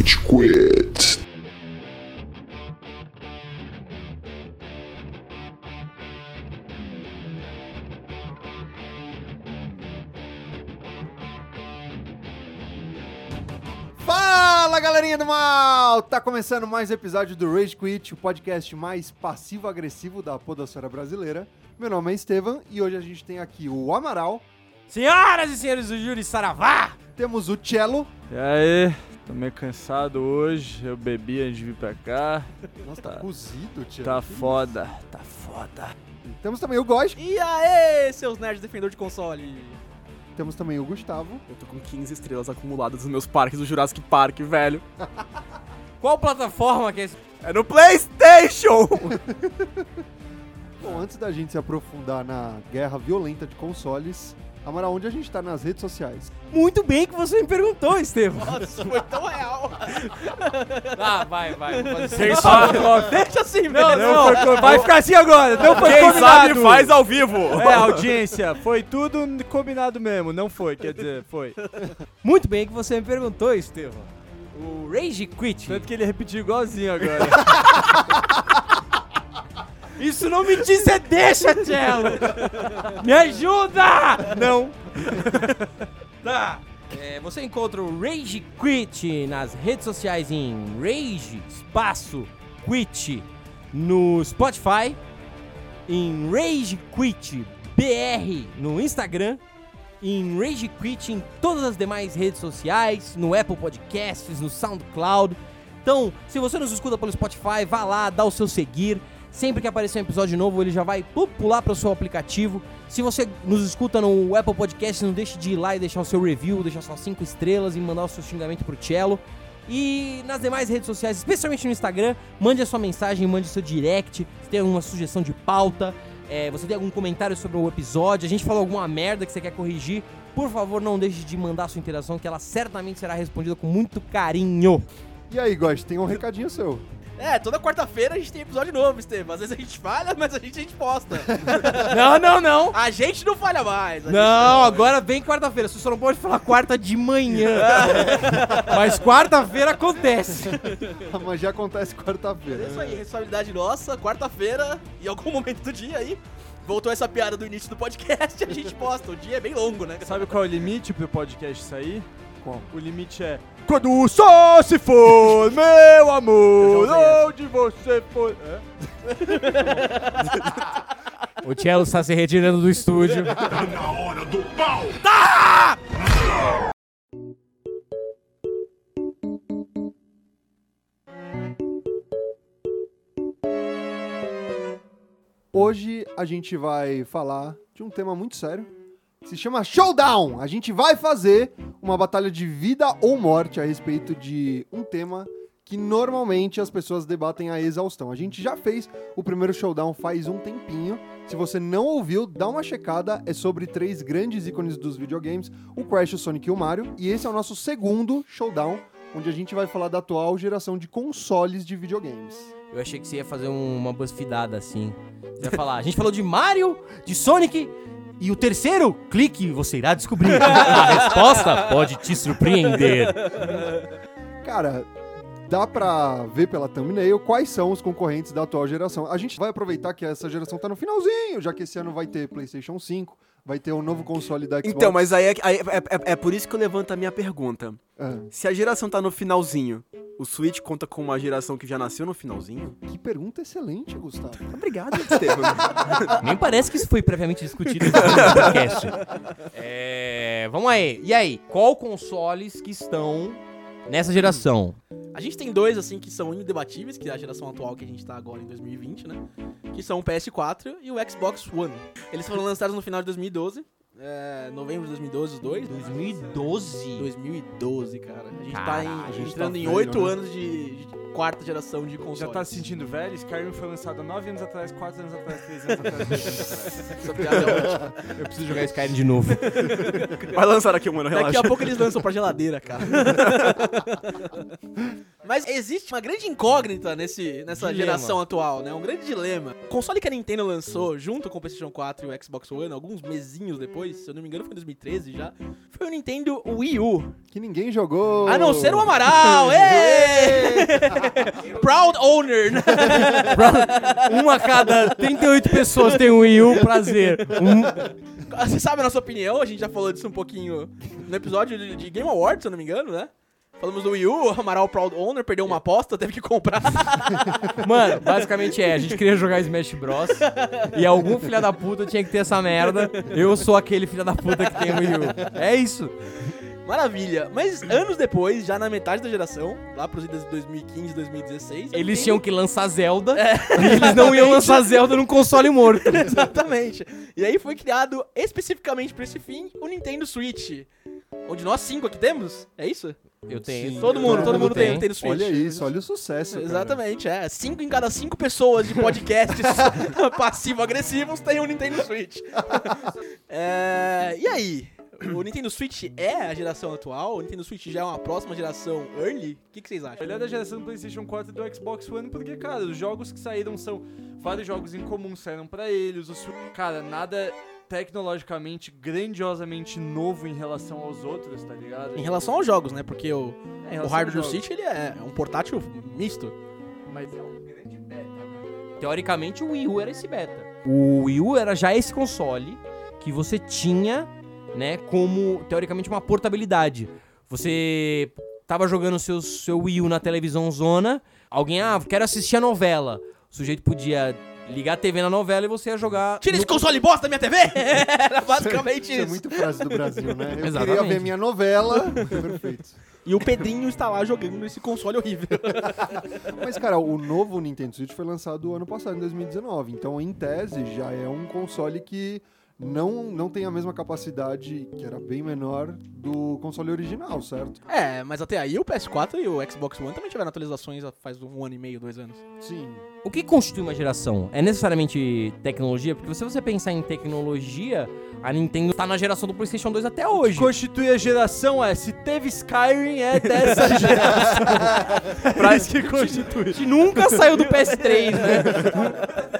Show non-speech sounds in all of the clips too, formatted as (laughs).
Rage Quit. Fala galerinha do mal! Tá começando mais um episódio do Rage Quit, o podcast mais passivo-agressivo da podosfera brasileira. Meu nome é Estevam e hoje a gente tem aqui o Amaral, Senhoras e senhores do Júri Saravá! temos o Cello, E aí, tô meio cansado hoje, eu bebi antes de vir pra cá. nossa, tá cozido, Cello. Tá Que foda, tá foda. isso? Temos também o Góis, E aí, seus nerds defendedor de console? temos também o Gustavo, Eu tô com 15 estrelas acumuladas nos meus parques do Jurassic Park, velho. (laughs) Qual plataforma que é esse? É no PlayStation! (laughs) Bom, antes da gente se aprofundar na guerra violenta de consoles, Amaral, onde a gente tá nas redes sociais? Muito bem que você me perguntou, Estevam. Nossa, foi tão real. (laughs) Ah, vai, vai. Quem sabe, Deixa assim, Não, velho. não, vai ficar assim agora. Não foi Quem combinado. sabe faz ao vivo. É, audiência, foi tudo combinado mesmo, não foi, quer dizer, foi. Muito bem que você me perguntou, Estevam. O Rage Quit. Tanto que ele repetiu igualzinho agora. (laughs) Isso não me diz é deixa, Cello. Me ajuda! Não. (laughs) Tá. É, você encontra o Rage Quit nas redes sociais em Rage Espaço Quit no Spotify, em Rage Quit BR no Instagram, em Rage Quit em todas as demais redes sociais, no Apple Podcasts, no SoundCloud. Então, se você nos escuta pelo Spotify, vá lá, dá o seu seguir. Sempre que aparecer um episódio novo, ele já vai pu- pular para o seu aplicativo. Se você nos escuta no Apple Podcast, não deixe de ir lá e deixar o seu review, deixar suas 5 estrelas e mandar o seu xingamento pro Cello. E nas demais redes sociais, especialmente no Instagram, mande a sua mensagem, mande o seu direct. Se tem alguma sugestão de pauta, é, você tem algum comentário sobre o episódio, a gente falou alguma merda que você quer corrigir, por favor, não deixe de mandar a sua interação, que ela certamente será respondida com muito carinho. E aí, Góis, tem um recadinho seu. É, toda quarta-feira a gente tem episódio novo, Estevam. Às vezes a gente falha, mas a gente, a gente posta. (laughs) Não, não, não! A gente não falha mais. a Não, agora vem quarta-feira. Você só não pode falar quarta de manhã. (laughs) Mas quarta-feira acontece. (laughs) Mas já acontece quarta-feira. É isso aí, responsabilidade nossa, quarta-feira, em algum momento do dia aí. Voltou essa piada do início do podcast e a gente posta. O dia é bem longo, né? Sabe qual é o limite pro podcast sair? Qual? O limite é quando o sol se for, (laughs) meu amor, onde você for. É? (laughs) O Cello está se retirando do estúdio. Na hora do pau! Hoje a gente vai falar de um tema muito sério, se chama Showdown. A gente vai fazer uma batalha de vida ou morte a respeito de um tema que normalmente as pessoas debatem a exaustão. A gente já fez o primeiro Showdown faz um tempinho. Se você não ouviu, dá uma checada. É sobre três grandes ícones dos videogames, o Crash, o Sonic e o Mario. E esse é o nosso segundo Showdown, onde a gente vai falar da atual geração de consoles de videogames. Eu achei que você ia fazer um- uma buzzfeedada assim. Você ia falar, a gente falou de Mario, de Sonic. E o terceiro, clique você irá descobrir. A resposta pode te surpreender. Cara, dá pra ver pela thumbnail quais são os concorrentes da atual geração. A gente vai aproveitar que essa geração tá no finalzinho, já que esse ano vai ter PlayStation 5, vai ter um novo console da Xbox. Então, mas aí é, aí é- é- é por isso que eu levanto a minha pergunta. Ah, Se a geração tá no finalzinho, o Switch conta com uma geração que já nasceu no finalzinho? que pergunta excelente, Gustavo. Obrigado, Estevam. (laughs) Nem parece que isso foi previamente discutido no (laughs) podcast. É, vamos aí. E aí, qual consoles que estão nessa geração? A gente tem dois, assim, que são indebatíveis, que é a geração atual que a gente tá agora em 2020, né? Que são o PS4 e o Xbox One. Eles foram lançados no final de 2012. É, novembro de 2012, os dois. 2012? 2012, cara. A gente tá Caralho, em- a gente entrando tá em oito né? anos de, de quarta geração de consoles. Já tá se sentindo velho? Skyrim foi lançado há 9 anos atrás, 4 anos atrás, 3 anos atrás, 2 anos atrás. (laughs) Essa piada é ótima. Eu preciso jogar Skyrim de novo. (laughs) Vai lançar aqui, mano, Daqui relaxa. a pouco eles lançam pra geladeira, cara. (laughs) Mas existe uma grande incógnita nesse, nessa Dilema. geração atual, né? Um grande dilema. O console que a Nintendo lançou junto com o PlayStation 4 e o Xbox One, alguns mesinhos depois, se eu não me engano foi em 2013 já, foi o Nintendo Wii U. Que ninguém jogou. A não ser o Amaral! ê! (laughs) Proud owner! (laughs) Uma a cada 38 pessoas tem um Wii U, prazer. Um- Você sabe a nossa opinião, a gente já falou disso um pouquinho no episódio de de Game Awards, se eu não me engano, né? Falamos do Wii U, o Amaral Proud Owner perdeu uma aposta, teve que comprar. (laughs) Mano, basicamente é, a gente queria jogar Smash Bros. e algum filho da puta tinha que ter essa merda. Eu sou aquele filho da puta que tem o Wii U. É isso. Maravilha. Mas anos depois, já na metade da geração, lá pros idos de 2015, 2016... a Eles tinham que lançar Zelda e (laughs) eles não iam lançar Zelda num console morto. (laughs) Exatamente. E aí foi criado especificamente pra esse fim o Nintendo Switch. Onde nós cinco aqui temos, é isso? Eu tenho. Todo mundo, todo mundo tem o Nintendo Switch. Olha isso, olha o sucesso. cara. Exatamente, é. Cinco em cada cinco pessoas de podcasts (laughs) passivo-agressivos tem um Nintendo Switch. É, e aí? O Nintendo Switch é a geração atual? O Nintendo Switch já é uma próxima geração early? O que, que vocês acham? Ele é da geração do PlayStation 4 e do Xbox One, porque, cara, os jogos que saíram são. Vários jogos em comum saíram pra eles. Os, cara, nada tecnologicamente grandiosamente novo em relação aos outros, tá ligado? Em relação aos jogos, né? Porque o, É, o hardware do. Switch ele é um portátil misto. Mas é um grande beta, né? Teoricamente, o Wii U era esse beta. O Wii U era já esse console que você tinha, né, como, teoricamente, uma portabilidade. Você tava jogando seu, seu Wii U na televisão zona, alguém, ah, quero assistir a novela. O sujeito podia ligar a TV na novela e você ia jogar... Tira no- esse console bosta da minha TV! (laughs) Era basicamente Isso é isso. muito frase do Brasil, né? Eu Exatamente. queria ver minha novela. Perfeito. E o Pedrinho está lá jogando esse console horrível. (laughs) Mas, cara, o novo Nintendo Switch foi lançado ano passado, em 2019. Então, em tese, já é um console que não, não tem a mesma capacidade, que era bem menor, do console original, certo? É, mas até aí o PS4 e o Xbox One também tiveram atualizações há- faz um ano e meio, dois anos. Sim. O que constitui uma geração? É necessariamente tecnologia? Porque se você pensar em tecnologia, a Nintendo tá na geração do PlayStation 2 até hoje. Constitui a geração, é, se teve Skyrim, é dessa (laughs) geração. pra isso que constitui. A gente nunca saiu do PS3, né? (laughs)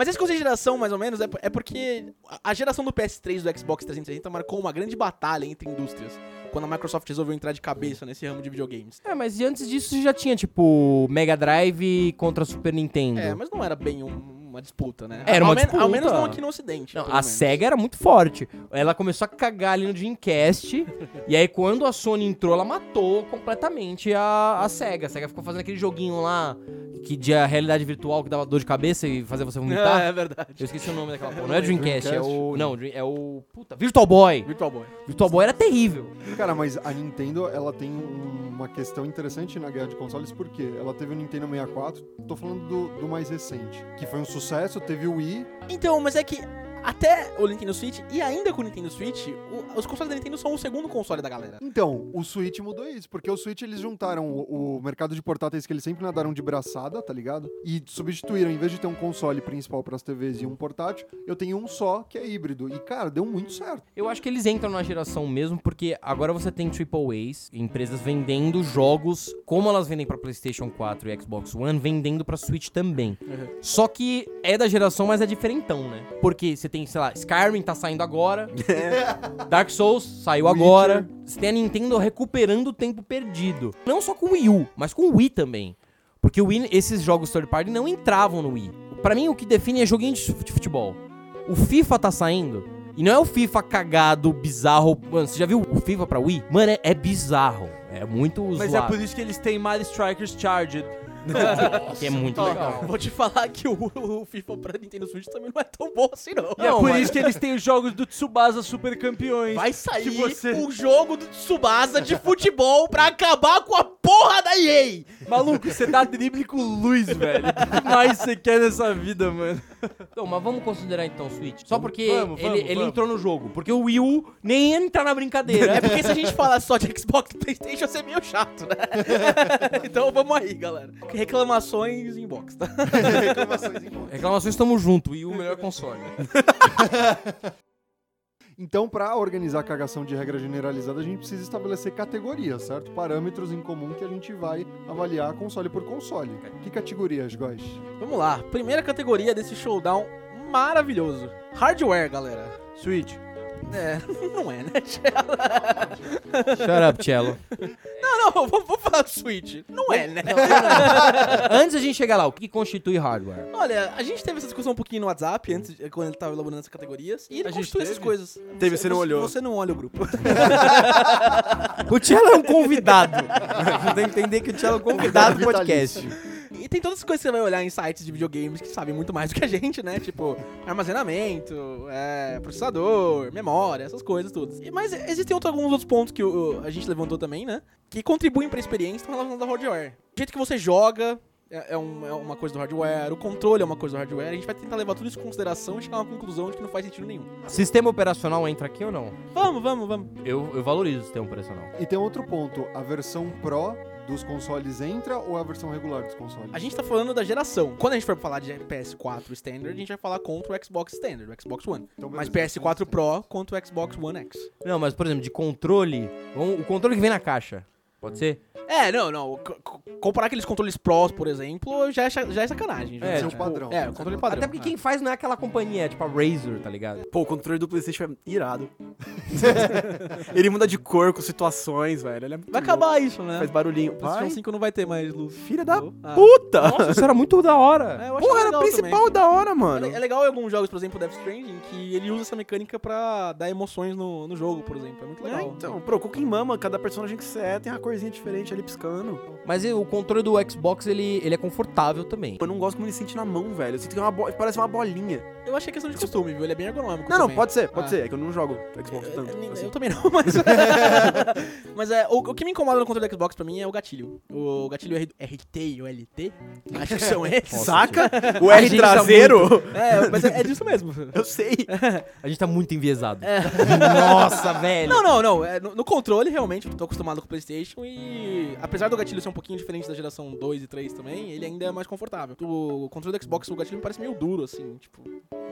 Mas de geração, mais ou menos, é, é porque a- geração do PS3 e do Xbox 360 marcou uma grande batalha entre indústrias. Quando a Microsoft resolveu entrar de cabeça nesse ramo de videogames. É, mas e antes disso já tinha, tipo, Mega Drive contra Super Nintendo. É, mas não era bem um- uma disputa, né? Era ao uma men- disputa. Ao menos não aqui no Ocidente. Não, a menos. SEGA era muito forte. Ela começou a cagar ali no Dreamcast. e aí, quando a Sony entrou, ela matou completamente a, a SEGA. A SEGA ficou fazendo aquele joguinho lá que de a realidade virtual que dava dor de cabeça e fazia você vomitar. (laughs) É, é verdade. Eu esqueci o nome daquela porra. Não é Dreamcast, é Dreamcast? o. Não, Dream- é o. Puta, Virtual Boy. Virtual Boy. Virtual Boy era terrível. Cara, mas a Nintendo, ela tem um- uma questão interessante na guerra de consoles, porque ela teve o Nintendo 64, tô falando do, do mais recente, que foi um sucesso, teve o Wii, Então, mas é que até o Nintendo Switch e ainda com o Nintendo Switch, o- os consoles da Nintendo são o segundo console da galera. Então, o Switch mudou isso, porque o Switch eles juntaram o, o mercado de portáteis que eles sempre nadaram de braçada, tá ligado? E substituíram, em vez de ter um console principal pras TVs e um portátil, eu tenho um só que é híbrido. E, cara, deu muito certo. Eu acho que eles entram na geração mesmo, porque agora você tem AAAs, empresas vendendo jogos como elas vendem pra PlayStation 4 e Xbox One, vendendo pra Switch também. Só que é da geração, mas é diferentão, né? Porque você tem, sei lá, Skyrim tá saindo agora, (laughs) Dark Souls saiu Witcher. agora. Você tem a Nintendo recuperando o tempo perdido. Não só com o Wii U, mas com o Wii também. Porque o Wii, esses jogos third party não entravam no Wii. Pra mim, o que define é joguinho de futebol. O FIFA tá saindo. E não é o FIFA cagado, bizarro. Mano, você já viu o FIFA pra Wii? Mano, é, é bizarro. É muito Mas é por isso que eles têm Mario Strikers Charged. (laughs) que é muito legal. Vou te falar que o, o FIFA pra Nintendo Switch também não é tão bom assim, não. E é Não, por mas- isso que eles têm os jogos do Tsubasa Super Campeões. Vai sair você- um jogo do Tsubasa de futebol pra acabar com a porra da EA. Maluco, você dá drible com luz, velho. O que mais você quer nessa vida, mano? Então, mas vamos considerar então o Switch. Só porque Vamos, ele, vamos, ele vamos. entrou no jogo. Porque o Wii U nem entra na brincadeira. É porque se a gente falar só de Xbox e Playstation, ia ser meio chato, né? (laughs) então vamos aí, galera. Reclamações inbox, tá? Reclamações em conta. (laughs) Reclamações estamos junto. Wii U, melhor console. (laughs) Então, para organizar a cagação de regra generalizada, a gente precisa estabelecer categorias, certo? Parâmetros em comum que a gente vai avaliar console por console. Que categorias, Góis? Vamos lá. Primeira categoria desse showdown maravilhoso. Hardware, galera. Switch. É, não é, né? Shut up, Cello. Não, não, vamos, vamos falar do Switch. Não é, né? Antes da gente chegar lá, o que constitui hardware? Olha, a gente teve essa discussão um pouquinho no WhatsApp, antes, quando ele tava elaborando essas categorias, e ele A gente constitui essas teve? coisas. Teve, você não olhou. Você não olha o grupo. (laughs) O Cello é um convidado. Tem que entender que o Cello é um convidado do podcast. Tem todas as coisas que você vai olhar em sites de videogames que sabem muito mais do que a gente, né? Tipo, armazenamento, é, processador, memória, essas coisas todas. Mas existem outros, alguns outros pontos que o- a gente levantou também, né? Que contribuem pra experiência estão relacionados ao hardware. O jeito que você joga é, é um- é uma coisa do hardware, o controle é uma coisa do hardware. A gente vai tentar levar tudo isso em consideração e chegar a uma conclusão de que não faz sentido nenhum. Sistema operacional entra aqui ou não? Vamos, vamos, vamos. Eu, eu valorizo o sistema operacional. E tem outro ponto, a versão Pro dos consoles entra ou a versão regular dos consoles? A gente tá falando da geração. Quando a gente for falar de PS4 Standard, a gente vai falar contra o Xbox Standard, o Xbox One. Então, Mas beleza. PS4 Pro contra o Xbox One X. Não, mas por exemplo, de controle, o controle que vem na caixa. Pode ser? É, não, não. C- comparar aqueles controles Pros, por exemplo, já é, já é sacanagem. já. É, é o tipo, padrão. É, o controle padrão. Até porque quem faz não é aquela companhia, é tipo a Razer, tá ligado? Pô, o controle do PlayStation é irado. (laughs) ele muda de cor com situações, velho. Ele é muito Vai louco. acabar isso, né? Faz barulhinho. O PlayStation Vai. 5 não vai ter mais luz. Filha da Ah. puta! Nossa, isso era muito da hora. É, Porra, era principal também. da hora, É mano. le- É legal em alguns jogos, por exemplo, Death Stranding, que ele usa essa mecânica pra dar emoções no, no jogo, por exemplo. É muito É, legal. então, pro Cooking Mama, cada personagem que você é tem uma corzinha diferente ali piscando. Mas o controle do Xbox, ele, ele é confortável também. Eu não gosto como ele sente na mão, velho. Eu sinto que é uma bo- parece uma bolinha. Eu achei questão de costume, viu? Ele é bem ergonômico. Não, não, também. pode ser, pode Ah. ser. É que eu não jogo Xbox Eu, tanto. eu- assim. eu também não, mas. (laughs) mas é, o, o que me incomoda no controle do Xbox pra mim é o gatilho. O gatilho R- RT ou LT? Acho que são (laughs) esses. Saca? O R tá traseiro? É, mas é, é disso mesmo. (laughs) Eu sei. A gente tá muito enviesado. Nossa, velho. Não, não, não. É, no, no controle, realmente, eu tô acostumado com o PlayStation e. Apesar do gatilho ser um pouquinho diferente da geração 2 e 3 também, ele ainda é mais confortável. O controle do Xbox, o gatilho me parece meio duro, assim. Tipo,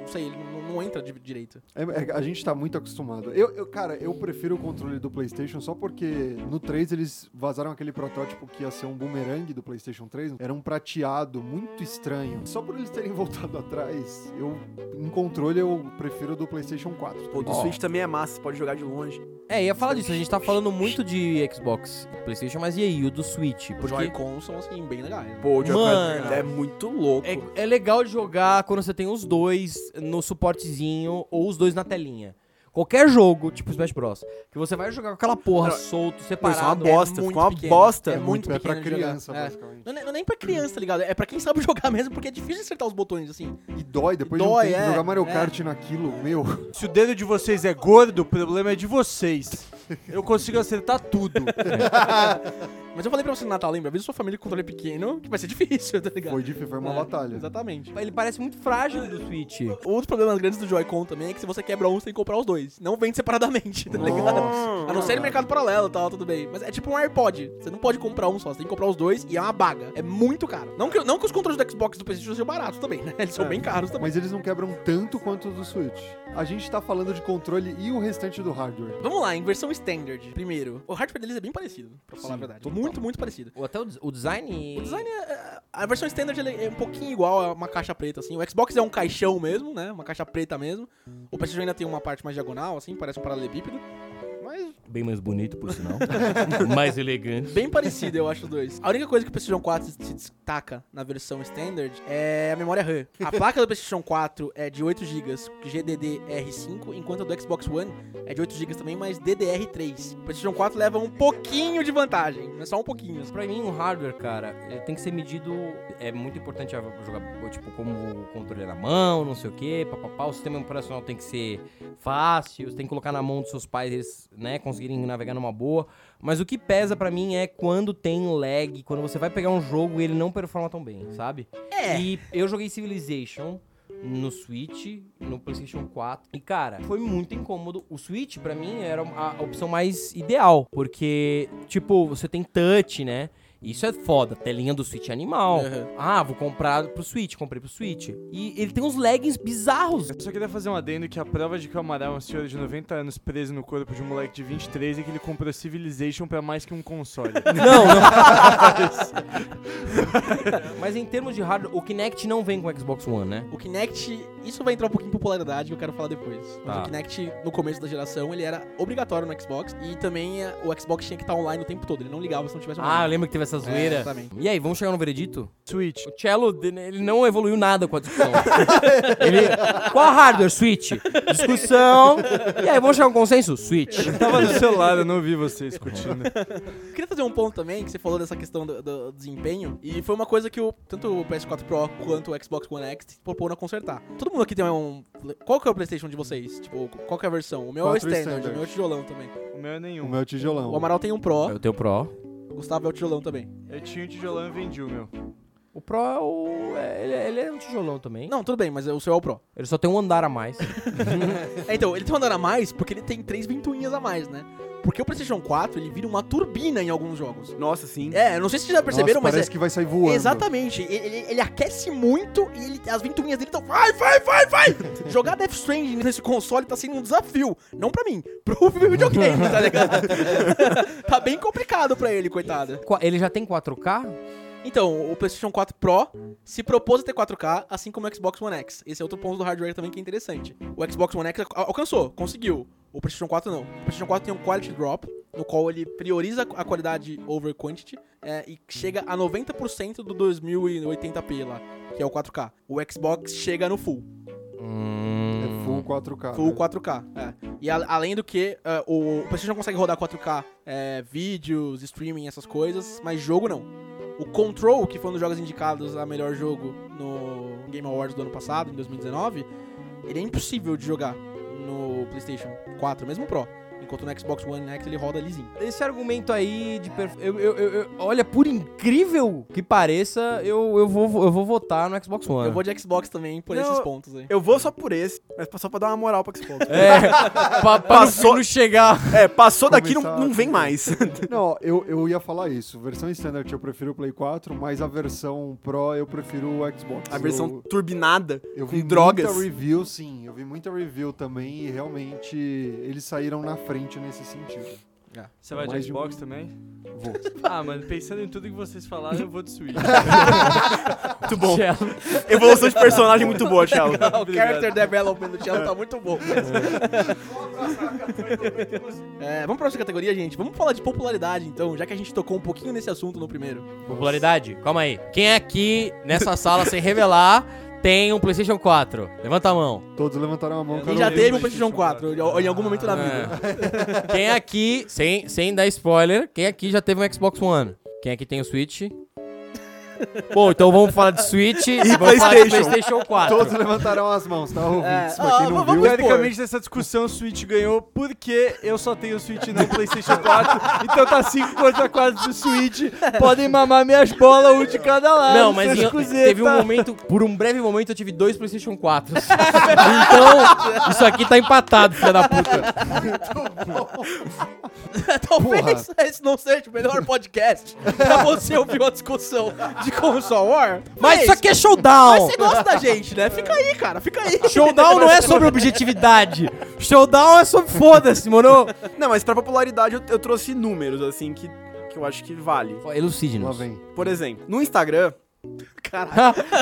não sei, ele não, não entra de direito. É, é, a gente tá muito acostumado. Eu, eu, cara, eu prefiro o controle do PlayStation só porque no 3 eles vazaram aquele protótipo que ia ser um boomerang do PlayStation 3. Era um prateado muito estranho. Só por eles terem (laughs) voltado atrás, eu, em controle, eu prefiro o do PlayStation 4. Pô, do Ó. Switch também é massa, você pode jogar de longe. É, ia falar disso. A gente tá falando muito de Xbox, PlayStation, mas e aí, o do Switch? Os Porque Joy-Cons são, assim, bem legais. Pô, o Joy-Con Mano. é muito louco. é, é legal de jogar quando você tem os dois no suportezinho ou os dois na telinha. Qualquer jogo, tipo Smash Bros, que você vai jogar com aquela porra Não, solto, Pô, isso é separado. uma bosta, muito ficou uma pequeno. bosta. É muito é pra pequeno de jogar. criança, É. basicamente. Não, é- não é nem pra criança, tá ligado? É pra quem sabe (laughs) jogar mesmo, porque é difícil acertar os botões, assim. E dói, depois Dói, de um tempo, é, jogar Mario é. Kart naquilo, meu. Se o dedo de vocês é gordo, o problema é de vocês. Eu consigo acertar tudo. (laughs) Mas eu falei pra você no Natal, lembra? Avisa sua família com controle pequeno, que vai ser difícil, (laughs) tá ligado? Foi difícil, foi uma É, batalha. Exatamente. Ele parece muito frágil do Switch. Outros problemas grandes do Joy-Con também é que se você quebra um, você tem que comprar os dois. Não vende separadamente, tá ligado? A não ser no mercado paralelo e tal, tudo bem. Mas é tipo um AirPod. Você não pode comprar um só, você tem que comprar os dois e é uma baga. É muito caro. Não que, não que os controles do Xbox e do PlayStation sejam baratos também, né? Eles são bem caros também. Mas eles não quebram tanto quanto o do Switch. A gente tá falando de controle e o restante do hardware. Vamos lá, em versão standard, primeiro. O hardware deles é bem parecido, pra falar a verdade. total. Muito, muito parecido. Ou até o, o design. O design é, é- A versão standard é um pouquinho igual a uma caixa preta, assim. O Xbox é um caixão mesmo, né? Uma caixa preta mesmo. O PlayStation ainda tem uma parte mais diagonal, assim, parece um paralelepípedo. Mas Bem mais bonito, por sinal. (laughs) mais elegante. bem parecido, eu acho, os dois. A única coisa que o PlayStation 4 se destaca na versão standard é a memória RAM. A placa do PlayStation 4 é de 8 GB GDDR5, enquanto a do Xbox One é de 8 GB também, mas DDR3. O PlayStation 4 leva um pouquinho de vantagem, mas só um pouquinho. Pra mim, o hardware, cara, ele tem que ser medido. É muito importante jogar, tipo, como o controle é na mão, não sei o quê, papapá. O sistema operacional tem que ser fácil, você tem que colocar na mão dos seus pais, eles, né, conseguirem navegar numa boa. Mas o que pesa pra mim é quando tem lag, quando você vai pegar um jogo e ele não performa tão bem, sabe? É. E eu joguei Civilization no Switch, no PlayStation 4. E cara, foi muito incômodo. O Switch pra mim era a opção mais ideal, porque tipo, você tem touch, né? Isso é foda, telinha do Switch é animal. Uhum. Ah, vou comprar pro Switch, comprei pro Switch. E ele tem uns lags bizarros. Eu só queria fazer um adendo que a prova de que o Amaral é um senhor de 90 anos preso no corpo de um moleque de 23 e que ele comprou Civilization pra mais que um console. (laughs) Não, não. (laughs) Mas em termos de hardware, o Kinect não vem com o Xbox One, né? O Kinect, isso vai entrar um pouquinho em popularidade que eu quero falar depois. Mas Tá. o Kinect, no começo da geração, ele era obrigatório no Xbox. E também eh, o Xbox tinha que estar online o tempo todo. Ele não ligava se não tivesse Ah, eu online. lembro que teve essa zoeira. É, exatamente. e aí, vamos chegar no veredito? Switch. O Cello, ele não evoluiu nada com a discussão. (laughs) ele, qual hardware? Switch. Discussão. E aí, vamos chegar a um consenso? Switch. Eu tava no celular, eu não vi você discutindo. Eu queria fazer um ponto também, que você falou dessa questão do, do desempenho, e foi uma coisa que o, tanto o PS4 Pro quanto o Xbox One X proporam a consertar. Todo mundo aqui tem um... Qual que é o Playstation de vocês? Tipo, qual que é a versão? O meu é o Standard, standard. o meu é o tijolão também. O meu é nenhum. O meu tijolão. O Amaral tem um Pro, Eu tenho o Pro. O Gustavo é o tijolão também. Eu tinha o tijolão e vendi o meu. O Pro é o. é- ele, é- ele é um tijolão também. Não, tudo bem, mas o seu é o Pro. Ele só tem um andar a mais. (laughs) É, então, ele tem um andar a mais porque ele tem três ventoinhas a mais, né? Porque o PlayStation 4, ele vira uma turbina em alguns jogos. Nossa, sim. É, não sei se vocês já perceberam, Nossa, mas parece é, que vai sair voando. Exatamente. Ele, ele- ele aquece muito e ele- as ventoinhas dele estão. Vai, vai, vai, vai! (laughs) Jogar Death Stranding nesse console tá sendo um desafio. Não pra mim, (laughs) pro videogame, tá ligado? (laughs) tá bem complicado pra ele, coitado. Ele já tem 4K? Então, o PlayStation 4 Pro se propôs a ter 4K, assim como o Xbox One X. Esse é outro ponto do hardware também que é interessante. O Xbox One X al- alcançou, conseguiu. O PlayStation 4 não. O PlayStation 4 tem um Quality Drop, no qual ele prioriza a qualidade over quantity é, e chega a 90% do 2080p lá, que é o 4K. O Xbox chega no Full. Hum. É full 4K. Full né? 4K, é. E a- além do que, é, o, o PlayStation consegue rodar 4K, é, vídeos, streaming, essas coisas, mas jogo não. O Control, que foi um dos jogos indicados a melhor jogo no Game Awards do ano passado, em 2019, ele é impossível de jogar no PlayStation 4, mesmo Pro. Enquanto no Xbox One X ele roda lisinho. Esse argumento aí de perf... eu, eu, eu- eu- Olha, por incrível que pareça, eu, eu, vou, eu vou votar no Xbox One. Eu vou de Xbox também por Não, esses pontos aí. Eu vou só por esse, mas só pra dar uma moral pro Xbox. É, (laughs) pra, pra Passou- não chegar. É, passou daqui não, não vem mais. (laughs) Não, eu, eu ia falar isso. Versão standard eu prefiro o Play 4, mas a versão Pro eu prefiro o Xbox. A versão Eu, turbinada, eu com vi drogas. muita review, sim. Eu vi muita review também e realmente eles saíram na frente nesse sentido. Você vai de Mais de um- Xbox também? Vou. (laughs) Ah, mano, pensando em tudo que vocês falaram, eu vou de Switch. (laughs) Muito bom. Evolução de personagem muito boa, Thiago. (laughs) o character development do Thiago tá muito bom. É, vamos pra próxima categoria, gente. Vamos falar de popularidade, então, já que a gente tocou um pouquinho nesse assunto no primeiro. Popularidade? Calma aí. Quem aqui nessa sala, sem revelar, tem um PlayStation 4? Levanta a mão. Todos levantaram a mão. Quem já teve um PlayStation 4 em- em algum momento da vida. É. Quem aqui, sem, sem dar spoiler, quem aqui já teve um Xbox One? Quem aqui tem o Switch? Bom, então vamos falar de Switch e, vamos falar de PlayStation. PlayStation 4. Todos levantaram as mãos, tá ouvindo? É, quem ah, não vamos viu, Teoricamente, nessa discussão, o Switch ganhou porque eu só tenho o Switch e não o PlayStation 4. então tá 5 contra 4 do Switch. Podem mamar minhas bolas, um de cada lado. Não, mas em- teve um momento, por um breve momento, eu tive dois PlayStation 4. então, isso aqui tá empatado, filha da puta. (laughs) Talvez esse não seja o melhor podcast pra você ouvir uma discussão de console war. Mas isso aqui é Mas showdown. você gosta da gente, né? Fica aí, cara, fica aí. Showdown não é sobre objetividade. Showdown é sobre foda-se, mano. Não, mas pra popularidade eu, eu trouxe números, assim, que, que eu acho que vale. Lá Elucide-nos. vem. Por exemplo, no Instagram. (laughs)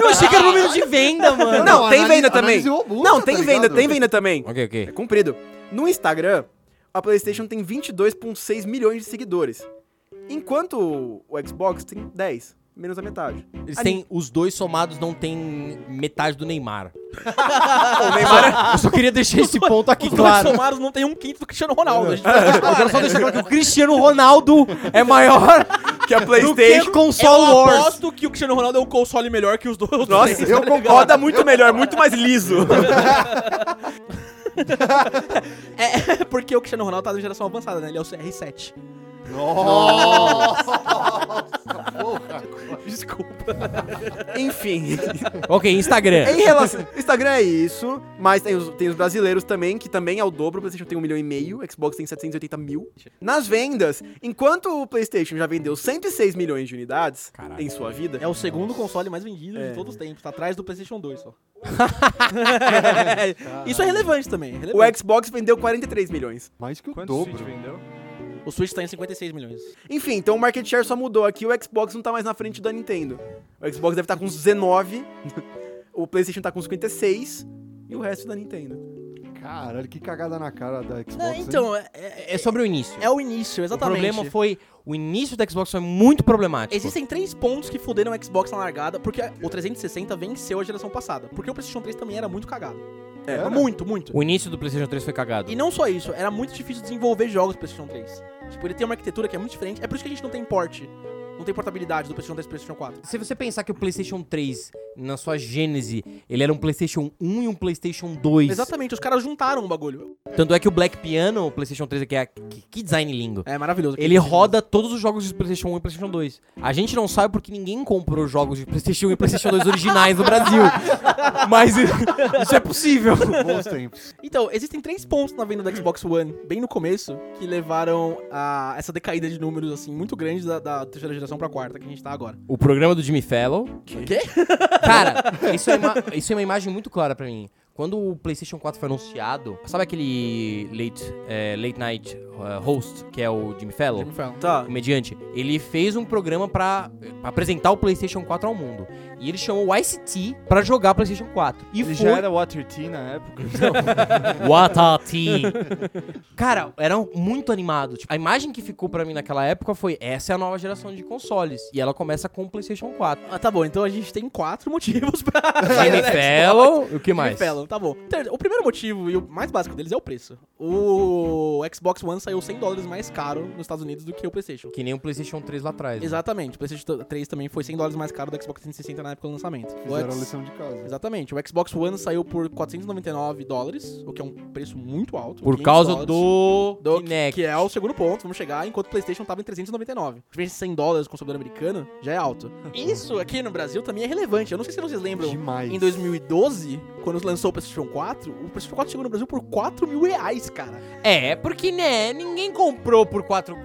Eu achei que era o número de venda, mano. Não, tem venda também. análise robusta, Não, tá tem venda, ligado? tem venda também. Ok, É ok. comprido. No Instagram, a PlayStation tem 22,6 milhões de seguidores. Enquanto o Xbox tem 10, menos a metade. Eles A têm, os dois somados não tem metade do Neymar. (laughs) O Neymar, Eu só queria deixar esse ponto aqui Os dois claro. somados não tem um quinto do Cristiano Ronaldo. A gente Eu quero só deixar claro que o Cristiano Ronaldo é maior (laughs) que a do que PlayStation. console eu wars. aposto que o Cristiano Ronaldo é um console melhor que os dois. Nossa, eu tá ligado? concordo muito melhor, muito mais liso. (laughs) É porque o Cristiano Ronaldo tá na geração avançada, né? Ele é o CR7. Desculpa. Enfim. Ok, Instagram. em relação. Instagram é isso, mas tem os, tem os brasileiros também, que também é o dobro. O PlayStation tem um milhão e meio, o Xbox tem 780 mil. Nas vendas, enquanto o PlayStation já vendeu 106 milhões de unidades Caralho. em sua vida. É o segundo console mais vendido É. de todos os tempos. Tá atrás do PlayStation 2 só. (laughs) Isso é relevante também. é O relevante. Xbox vendeu 43 milhões. Mais que o Quanto Switch dobro. vendeu? O Switch tá em 56 milhões. Enfim, então o market share só mudou aqui, o Xbox não tá mais na frente da Nintendo. O Xbox deve estar com uns 19, (laughs) o PlayStation tá com 56 e o resto da Nintendo. Caralho, que cagada na cara da Xbox. Não, então, é, é- É sobre o início. é o início, o exatamente. problema foi. O início do Xbox foi muito problemático. Existem três pontos que fuderam o Xbox na largada, porque o 360 venceu a geração passada. Porque o PlayStation 3 também era muito cagado. Era? Muito, muito. O início do PlayStation 3 foi cagado. E não só isso, era muito difícil desenvolver jogos do PlayStation 3. Tipo, ele tem uma arquitetura que é muito diferente. É por isso que a gente não tem porte. Não tem portabilidade do PlayStation 3 e PlayStation 4. Se você pensar que o PlayStation 3, na sua gênese, ele era um PlayStation 1 e um PlayStation 2. Exatamente, os caras juntaram o bagulho. Tanto é que o Black Piano, o PlayStation 3, que é que, que design lindo. É maravilhoso. Ele roda todos os jogos de PlayStation 1 e PlayStation 2. A gente não sabe porque ninguém comprou jogos de PlayStation 1 e PlayStation 2 originais no Brasil. (laughs) Mas isso é possível. Bons tempos. Então, existem três pontos na venda do Xbox One, bem no começo, que levaram a essa decaída de números, assim, muito grande da, da terceira geração pra quarta, que a gente tá agora. O programa do Jimmy Fallon. Quê? Cara, isso é, uma, isso é uma imagem muito clara pra mim. Quando o PlayStation 4 foi anunciado, sabe aquele late, é, late night uh, host, que é o Jimmy Fallon? Jimmy Fallon. Tá. comediante, ele fez um programa pra, pra apresentar o PlayStation 4 ao mundo. E ele chamou o ICT pra jogar PlayStation 4. E Ele foi já era Water Tea na época. What a team. Cara, eram muito animados. Tipo, a imagem que ficou pra mim naquela época foi essa é a nova geração de consoles. E ela começa com o PlayStation 4. Ah, tá bom, então a gente tem quatro motivos pra. Jimmy (laughs) Fallon, o que mais? Jimmy Fallon, tá bom. O primeiro motivo e o mais básico deles é o preço. O Xbox One saiu 100 dólares mais caro nos Estados Unidos do que o PlayStation. Que nem o PlayStation 3 lá atrás. né? Exatamente, o PlayStation 3 também foi 100 dólares mais caro do Xbox 360 na época do lançamento. O Fizeram a lição de casa. Exatamente, o Xbox One saiu por 499 dólares, o que é um preço muito alto. Por 500 causa dólares. do, Do- Kinect. Que é o segundo ponto, vamos chegar, enquanto o PlayStation tava em 399. A diferença de 100 dólares com o consumidor americano já é alto. (laughs) Isso aqui no Brasil também é relevante. Eu não sei se vocês lembram, Demais. em 2012, quando lançou o PlayStation 4, o PlayStation 4 chegou no Brasil por 4 mil reais, cara. É, porque, né, ninguém comprou por 4...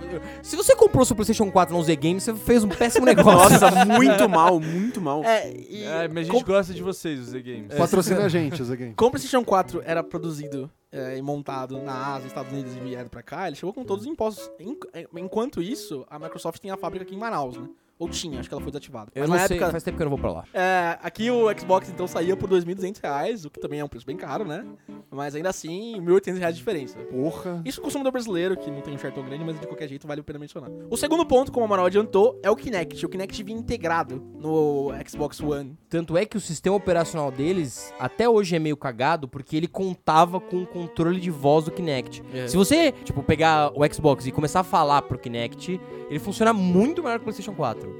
Se você comprou seu PlayStation 4 no Z Games, você fez um péssimo (laughs) negócio. Nossa, muito mal, muito mal. É, e É, mas a com, gente gosta de vocês, os The Games. Patrocina a gente, Zé Game. como o PlayStation 4 era produzido é, e montado na Ásia, Estados Unidos e vieram pra cá, ele chegou com todos os impostos. En- enquanto isso, a Microsoft tem a fábrica aqui em Manaus, né? Ou tinha, acho que ela foi desativada. Eu Mas não na sei, época, faz tempo que eu não vou pra lá. É, aqui o Xbox então saía por 2.200 reais, o que também é um preço bem caro, né? Mas ainda assim, 1.800 reais de diferença. Porra. Isso o consumidor brasileiro, que não tem um share tão grande, mas de qualquer jeito vale a pena mencionar. O segundo ponto, como a Manuel adiantou, é o Kinect. O Kinect vinha integrado no Xbox One. Tanto é que o sistema operacional deles até hoje é meio cagado porque ele contava com o controle de voz do Kinect. É. Se você, tipo, pegar o Xbox e começar a falar pro Kinect, ele funciona muito melhor que o PlayStation 4.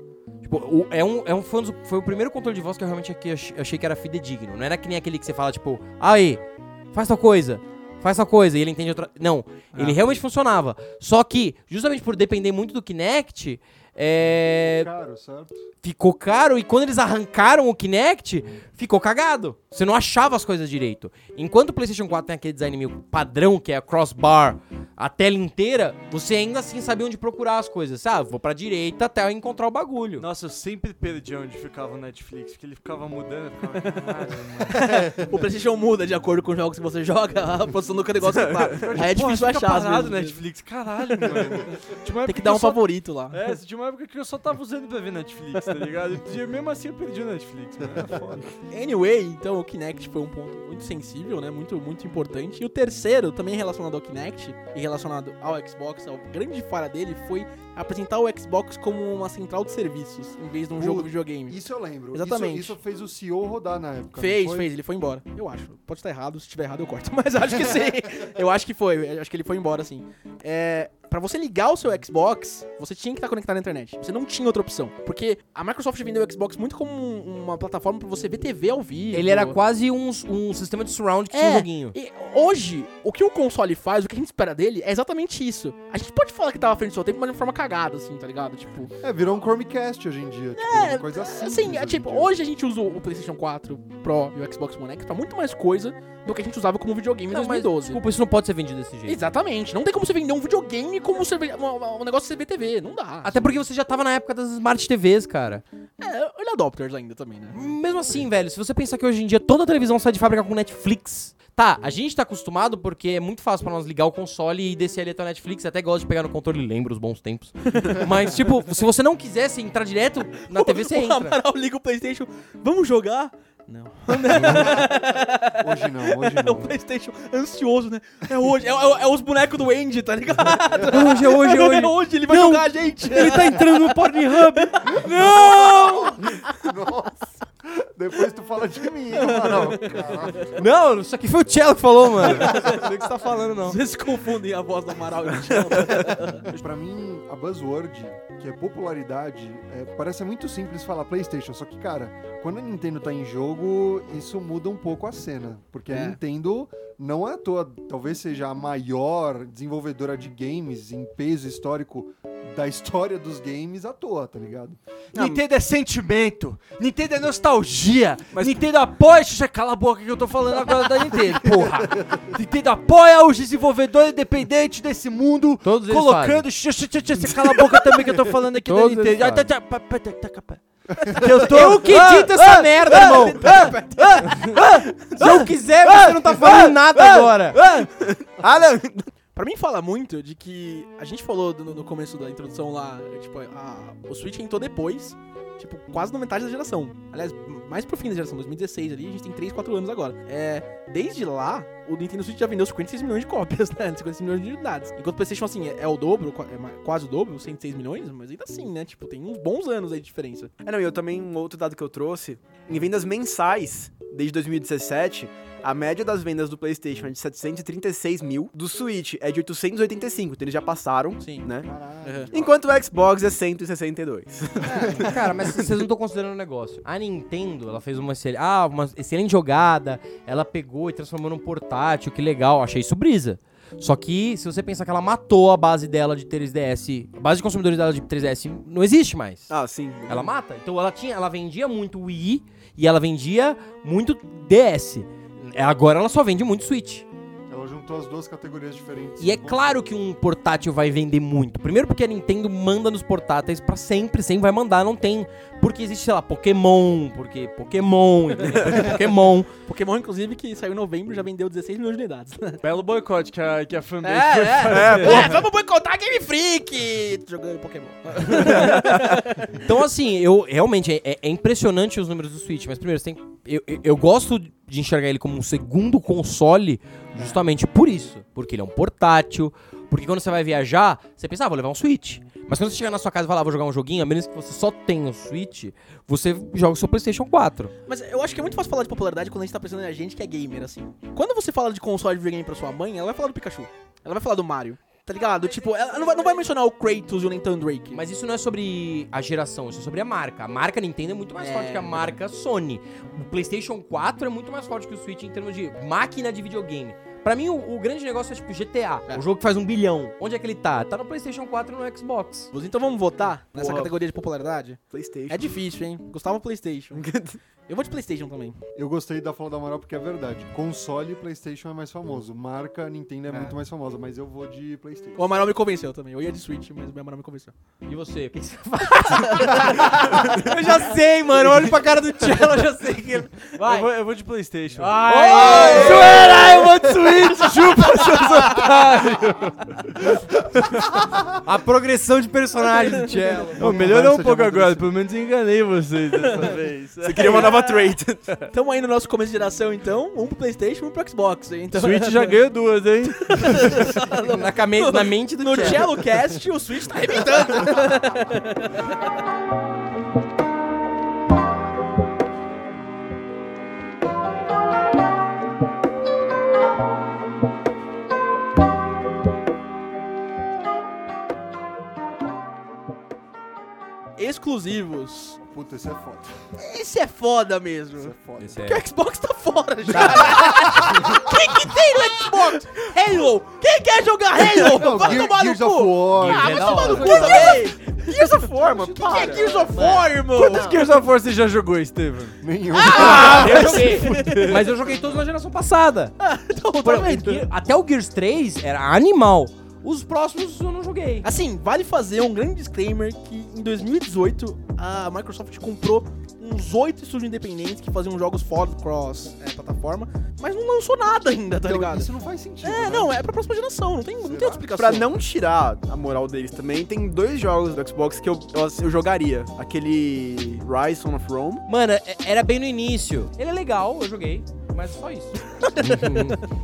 Tipo, o- é um, é um, foi, um dos- foi o primeiro controle de voz que eu realmente aqui ach- achei que era fidedigno. Não era que nem aquele que você fala, tipo, aí, faz tal coisa, faz tal coisa, e ele entende outra. Não, ele realmente funcionava. Só que, justamente por depender muito do Kinect, é, Caro, certo? ficou caro e quando eles arrancaram o Kinect, ficou cagado. Você não achava as coisas direito. Enquanto o PlayStation 4 tem aquele design meio padrão, que é a crossbar, a tela inteira, você ainda assim sabia onde procurar as coisas. Ah, vou pra direita até eu encontrar o bagulho. Nossa, eu sempre perdi onde ficava o Netflix, porque ele ficava mudando, eu ficava. (laughs) O PlayStation muda de acordo com os jogos que você joga, (laughs) a posição do negócio que tá. Aí é Porra, difícil fica achar, parado. Netflix, caralho, mano. Tinha uma Tem época que dar um só- favorito lá. É, tinha uma época que eu só tava usando pra ver Netflix, tá ligado? E mesmo assim eu perdi o Netflix, mano. Era foda. Anyway, então o Kinect foi um ponto muito sensível, né? Muito, muito importante. E o terceiro, também relacionado ao Kinect e relacionado ao Xbox, a grande falha dele foi apresentar o Xbox como uma central de serviços, em vez de um jogo de videogame. Isso eu lembro. Exatamente. Isso, isso fez o CEO rodar na época. Fez, fez, ele foi embora. Eu acho. Pode estar errado, se estiver errado eu corto. (laughs) Mas acho que sim. eu acho que foi. Eu acho que ele foi embora, sim. É, pra você ligar o seu Xbox, você tinha que estar conectado na internet. Você não tinha outra opção. Porque a Microsoft vendeu o Xbox muito como um- uma plataforma pra você ver TV ao vivo. Ele era quase um, um sistema de surround que tinha um É, joguinho. e hoje, o que o console faz, o que a gente espera dele, é exatamente isso. A gente pode falar que tava à frente do seu tempo, mas de uma forma cagada, assim, tá ligado? Tipo, É, virou um Chromecast hoje em dia. Tipo, uma coisa assim, é, hoje em tipo, hoje a gente usa o PlayStation 4 Pro e o Xbox One X pra muito mais coisa do que a gente usava como videogame em Não, mas, 2012. desculpa, isso não pode ser vendido desse jeito. Exatamente. Não tem como você vender um videogame como um, um negócio de CBTV. Não dá. Até porque você já tava na época das Smart TVs, cara. É, olha adopters ainda também, né? Mesmo assim, velho, se você pensar que hoje em dia toda televisão sai de fábrica com Netflix. Tá, a gente tá acostumado porque é muito fácil pra nós ligar o console e descer ali até o Netflix. Até gosto de pegar no controle, lembra os bons tempos. (laughs) Mas, tipo, se você não quisesse entrar direto na TV, você (laughs) o entra. Amaral liga o PlayStation. Vamos jogar? Não. Hoje não, hoje É o não. PlayStation ansioso, né? É hoje. É, é- é os bonecos do Andy, tá ligado? Hoje, é hoje, é hoje. É hoje, ele vai Não. jogar a gente. Ele tá entrando no Pornhub. (laughs) Nossa. (laughs) Depois tu fala de mim, hein, Amaral. Caralho. Não, isso aqui foi o Cello que falou, mano. Não sei o que você tá falando, não. Vocês confundem a voz do Amaral e o Thiago. (laughs) Pra mim, a buzzword, que é popularidade, é, parece muito simples falar PlayStation. Só que, cara, quando a Nintendo tá em jogo, isso muda um pouco a cena. Porque a É. Nintendo não é à toa, talvez seja a maior desenvolvedora de games em peso histórico da história dos games à toa, tá ligado? Nintendo é sentimento, Nintendo é nostalgia, Nintendo apoia. Deixa eu cala a boca que eu tô falando agora da Nintendo, (laughs) porra. Nintendo apoia os desenvolvedores independentes desse mundo, Todos colocando. Xixi, Você cala a boca também que eu tô falando aqui Todos da Nintendo. Ah, tá, tá, tá, eu tô. Eu que Ah, dito essa merda, irmão. Se eu quiser, você não tá falando nada agora. Ah, não. Pra mim fala muito de que a gente falou no, no começo da introdução lá, tipo, a- o Switch entrou depois, tipo, quase na metade da geração. Aliás, mais pro fim da geração, 2016 ali, a gente tem 3, 4 anos agora. É, desde lá, o Nintendo Switch já vendeu 56 milhões de cópias, né? (laughs) 56 milhões de unidades. Enquanto o PlayStation, assim, é, é o dobro, é quase o dobro, 106 milhões, mas ainda assim, né? Tipo, tem uns bons anos aí de diferença. É, não, e eu também, um outro dado que eu trouxe, em vendas mensais, desde 2017, a média das vendas do PlayStation é de 736 mil, do Switch é de 885, então eles já passaram, Sim. né? Uhum. Enquanto o Xbox é 162. Cara, mas vocês não estão considerando o negócio. A Nintendo, ela fez uma, excel- ah, uma excelente jogada, ela pegou e transformou num portátil, que legal, achei isso brisa. Só que, se você pensar que ela matou a base dela de 3DS, a base de consumidores dela de 3DS não existe mais. Ah, sim. Ela mata. Então ela tinha, ela vendia muito Wii e ela vendia muito DS. Agora ela só vende muito Switch. Juntou as duas categorias diferentes. E é claro que um portátil vai vender muito. Primeiro porque a Nintendo manda nos portáteis pra sempre, sempre vai mandar, não tem. Porque existe, sei lá, Pokémon, porque Pokémon? Porque (laughs) Pokémon. Pokémon, inclusive, que saiu em novembro, já vendeu 16 milhões de unidades. (laughs) Belo boicote que a, que a fanbase É, foi é, é, vamos boicotar Game Freak! Jogando Pokémon. (laughs) Então, assim, eu realmente é, é impressionante os números do Switch, mas primeiro, você tem, eu, eu, eu gosto de enxergar ele como um segundo console justamente por isso. Porque ele é um portátil, porque quando você vai viajar, você pensa, ah, vou levar um Switch. Mas quando você chegar na sua casa e falar, ah, vou jogar um joguinho, a menos que você só tenha o Switch, você joga o seu PlayStation 4. Mas eu acho que é muito fácil falar de popularidade quando a gente tá pensando em gente que é gamer, assim. Quando você fala de console de videogame pra sua mãe, ela vai falar do Pikachu. Ela vai falar do Mario. Tá ligado? Tipo, ela não vai, não vai mencionar o Kratos e o Nathan Drake. Mas isso não é sobre a geração, isso é sobre a marca. A marca Nintendo é muito mais É, forte que a marca Sony. O PlayStation 4 é muito mais forte que o Switch em termos de máquina de videogame. Pra mim, o, o grande negócio é tipo GTA, É. o jogo que faz um bilhão. Onde é que ele tá? Tá no PlayStation 4 e no Xbox. Então vamos votar nessa categoria de popularidade? PlayStation. É difícil, hein? Gustavo PlayStation. (laughs) Eu vou de PlayStation também. Eu gostei da fala da Amaral porque é verdade. Console PlayStation é mais famoso. Marca Nintendo é, É. muito mais famosa, mas eu vou de PlayStation. O Amaral me convenceu também. Eu ia de Switch, mas o Amaral me convenceu. E você? O que, que você faz? (laughs) eu já sei, mano. Olha pra cara do Cello, eu já sei que ele... Vai. Eu vou, eu vou de PlayStation. Ai, Zoeira, eu vou de Switch, (laughs) chupa seus A progressão de personagem do Cello. Ô, melhorou um pouco agora, pelo menos enganei vocês dessa (laughs) vez. Você queria uma trade. (laughs) Tamo aí no nosso começo de geração, então. Um pro PlayStation e um pro Xbox. Então, Switch já ganhou duas, hein? (laughs) Na, came- na mente do No Cello. Cello Cast, o Switch tá arrebentando. (laughs) exclusivos. Puta, isso é foda. Esse é foda mesmo. Isso é foda. Esse é- Porque o Xbox tá fora já. (laughs) Quem que tem no Xbox? Halo. Quem quer jogar Halo? Não, vai Gear- tomar no Gears cu. War. Ah, é vai tomar no cu também. Gears of War, mano, O que é. Gears of War, irmão? Quantos Gears of War você já jogou, Estevam? Nenhum. Ah, (laughs) eu joguei. Mas eu joguei todos na geração passada. Então, Por tá Gear- até o Gears 3 era animal. Os próximos eu não joguei. Assim, vale fazer um grande disclaimer que em 2018 a Microsoft comprou uns oito estúdios independentes que faziam jogos fora cross é, plataforma, mas não lançou nada ainda, tá Então, ligado? isso não faz sentido. É, né? não, é pra próxima geração, não tem, não tem outra explicação. Pra não tirar a moral deles também, tem dois jogos do Xbox que eu, eu, eu jogaria. Aquele Rise of Rome. Mano, é- era bem no início. Ele é legal, eu joguei. Mas só isso.